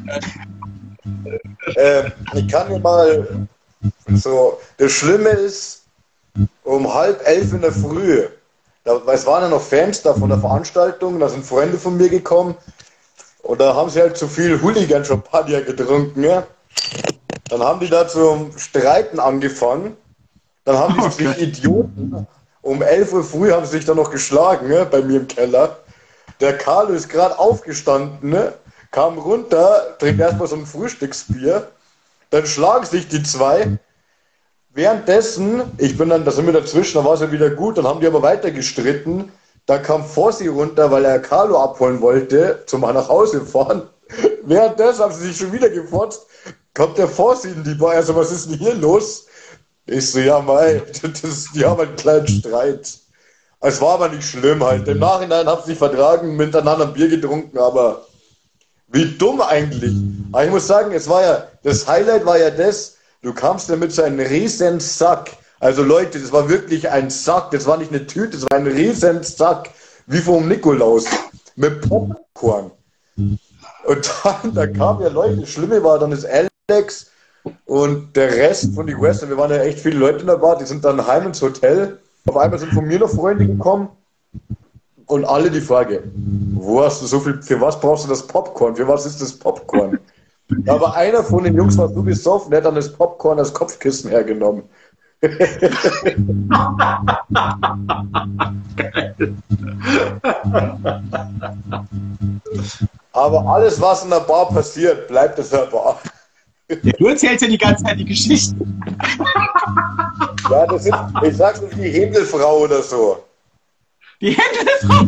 Ähm, ich kann dir mal so, das Schlimme ist, um halb elf in der Früh, da, es waren ja noch Fans da von der Veranstaltung, da sind Freunde von mir gekommen und da haben sie halt zu viel Hooligan-Champagner getrunken. Ja? Dann haben die da zum Streiten angefangen. Dann haben die okay. sich Idioten. Um 11 Uhr früh haben sie sich dann noch geschlagen ne, bei mir im Keller. Der Carlo ist gerade aufgestanden, ne, kam runter, trinkt erstmal so ein Frühstücksbier. Dann schlagen sich die zwei. Währenddessen, ich bin dann, da sind wir dazwischen, da war es ja wieder gut, dann haben die aber weiter gestritten. Da kam Fossi runter, weil er Carlo abholen wollte, zum nach Hause fahren. <laughs> Währenddessen haben sie sich schon wieder gefotzt kommt der Fossi in die Bar. Also, was ist denn hier los? Ich so, ja, mei, <laughs> das, die haben einen kleinen Streit. Es war aber nicht schlimm halt. Im Nachhinein haben sie sich vertragen, miteinander ein Bier getrunken, aber wie dumm eigentlich. Aber ich muss sagen, es war ja, das Highlight war ja das, du kamst da mit so einem riesen Sack. Also Leute, das war wirklich ein Sack, das war nicht eine Tüte, das war ein riesen Sack, wie vom Nikolaus, mit Popcorn. Und dann, da kamen ja Leute, das Schlimme war dann das Alex und der Rest von den Western, wir waren ja echt viele Leute in der Bar, die sind dann heim ins Hotel. Auf einmal sind von mir noch Freunde gekommen und alle die Frage, wo hast du so viel, für was brauchst du das Popcorn? Für was ist das Popcorn? Aber einer von den Jungs war so besoffen, der hat dann das Popcorn als Kopfkissen hergenommen. <laughs> Aber alles, was in der Bar passiert, bleibt in der Bar.
Du erzählst ja die ganze Zeit die Geschichten.
Ja, das sind, ich sag's nicht, die Händelfrau oder so.
Die Händelfrau?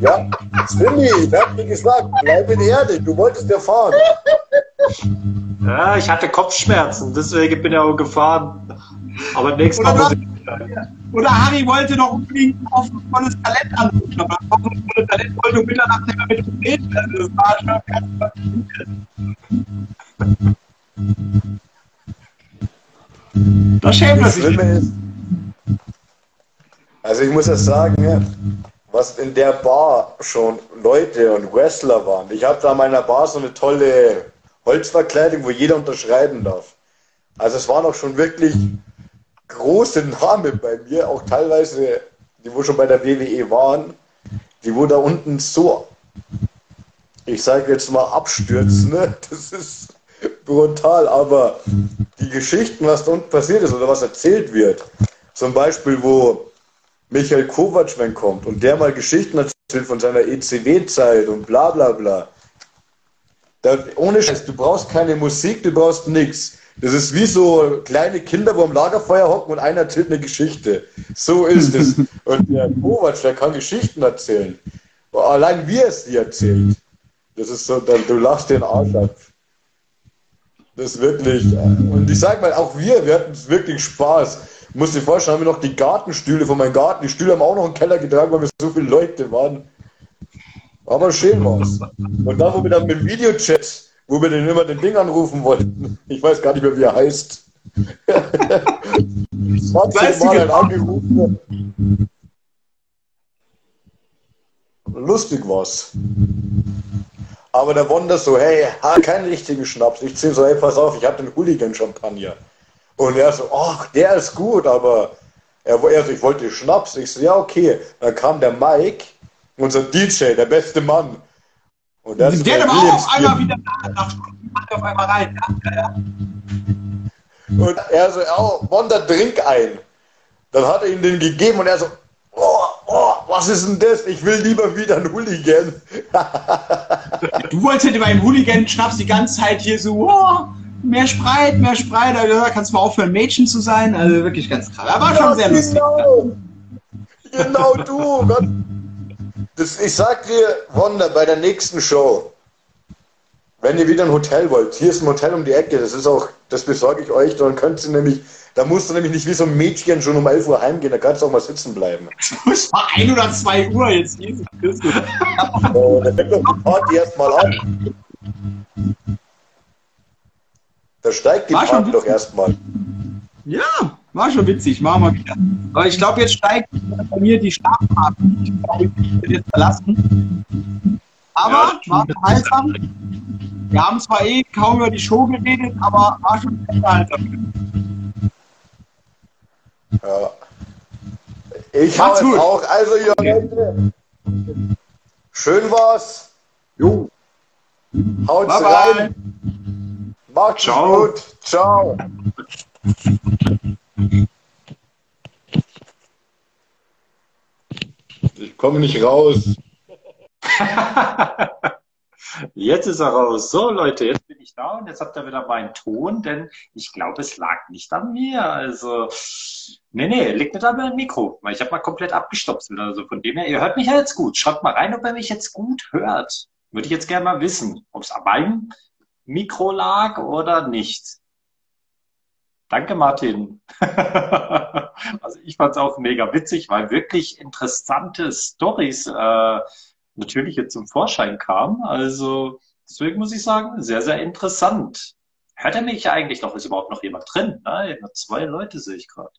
ja, Stimmi, ich hab dir gesagt, bleib in Erde, du wolltest ja fahren.
Ja, ich hatte Kopfschmerzen, deswegen bin ich auch gefahren. Aber nächstes Mal muss ich
oder Harry wollte doch unbedingt ein volles Talent anrufen, aber ein volles Talent wollte um Mitternacht nicht mehr mit uns reden. Also das war schon Da schämt er sich.
Also ich muss ja sagen, was in der Bar schon Leute und Wrestler waren. Ich habe da in meiner Bar so eine tolle Holzverkleidung, wo jeder unterschreiben darf. Also es waren auch schon wirklich große Namen bei mir, auch teilweise, die wo schon bei der WWE waren, die wo da unten so, ich sage jetzt mal abstürzen, ne? das ist brutal, aber die Geschichten, was da unten passiert ist oder was erzählt wird, zum Beispiel, wo Michael Kovac, wenn kommt und der mal Geschichten erzählt von seiner ECW-Zeit und bla bla bla. Da, ohne Scheiß, du brauchst keine Musik, du brauchst nichts. Das ist wie so kleine Kinder, wo am Lagerfeuer hocken und einer erzählt eine Geschichte. So ist es. Und der Kovac, der kann Geschichten erzählen. Allein wie er es dir erzählt. Das ist so, du lachst den Arsch ab. Das ist wirklich. Und ich sag mal, auch wir, wir hatten wirklich Spaß. Muss dir vorstellen, haben wir noch die Gartenstühle von meinem Garten. Die Stühle haben auch noch einen Keller getragen, weil wir so viele Leute waren. Aber schön war's. Und dann, wo wir dann mit dem Videochat wo wir den immer den Ding anrufen wollten. Ich weiß gar nicht mehr, wie er heißt. <laughs> 20 Mal ein angerufen. Lustig war's. Aber der Wonder so, hey, keinen richtigen Schnaps. Ich zähle so, hey, pass auf, ich habe den Hooligan-Champagner. Und er so, ach, der ist gut, aber er, er so, ich wollte Schnaps. Ich so, ja, okay. Dann kam der Mike, unser DJ, der beste Mann.
Und das der aber auch auf einmal wieder nach Stunden auf einmal rein. Ja, ja.
Und er so, oh, Wonder, trink ein. Dann hat er ihm den gegeben und er so, oh, oh, was ist denn das? Ich will lieber wieder ein Hooligan. <laughs>
du wolltest ja beim Hooligan-Schnaps die ganze Zeit hier so, oh, mehr Spreit, mehr Spreit. Also, kannst du mal aufhören, Mädchen zu sein. Also wirklich ganz krass. Aber ja, schon sehr lustig.
Genau, genau du. Das, ich sag dir, Wonder, bei der nächsten Show, wenn ihr wieder ein Hotel wollt, hier ist ein Hotel um die Ecke, das ist auch, das besorge ich euch, dann könnt ihr nämlich, da musst du nämlich nicht wie so ein Mädchen schon um 11 Uhr heimgehen, da kannst du auch mal sitzen bleiben. <laughs>
Es war 1 oder 2 Uhr jetzt, Jesus Christus.
Oh, dann fängt doch die Party erstmal an. Da steigt die
War
Party doch erstmal.
Ja, war schon witzig, machen wir wieder. Aber ich glaube, jetzt steigt bei mir die Schlafphase. Ich glaube, ich werde jetzt verlassen. Aber war unterhaltsam. Wir haben zwar eh kaum über die Show geredet, aber war schon unterhaltsam.
Ja. Ich
Macht's
habe
gut.
auch, also ihr Leute, schön war's,
Jo.
haut's
Bye, bye.
rein, macht's
Ciao.
gut, ciao. Ich komme nicht raus. <laughs>
Jetzt ist er raus. So, Leute, jetzt bin ich da und jetzt habt ihr wieder meinen Ton, denn ich glaube, es lag nicht an mir. Also, nee, nee, liegt nicht an meinem Mikro, weil ich habe mal komplett abgestopft. Also von dem her, ihr hört mich ja jetzt gut. Schaut mal rein, ob ihr mich jetzt gut hört. Würde ich jetzt gerne mal wissen, ob es an meinem Mikro lag oder nicht. Danke, Martin. <laughs> also ich fand es auch mega witzig, weil wirklich interessante Stories äh, natürlich jetzt zum Vorschein kamen. Also deswegen muss ich sagen, sehr, sehr interessant. Hört er mich eigentlich noch? Ist überhaupt noch jemand drin? Nein, nur zwei Leute sehe ich gerade.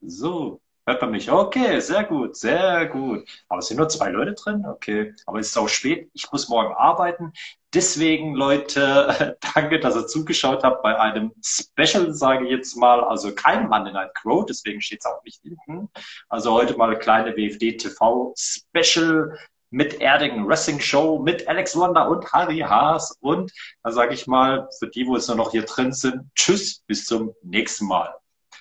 So, hört man mich? Okay, sehr gut, sehr gut. Aber es sind nur zwei Leute drin? Okay, aber es ist auch spät. Ich muss morgen arbeiten. Deswegen, Leute, <laughs> danke, dass ihr zugeschaut habt bei einem Special, sage ich jetzt mal. Also kein Mann in ein Crow, deswegen steht es auch nicht hinten. Also heute mal eine kleine WFD TV Special mit Erding Wrestling Show, mit Alex Wonder und Harry Haas. Und da sage ich mal, für die, wo es nur noch hier drin sind, tschüss, bis zum nächsten Mal.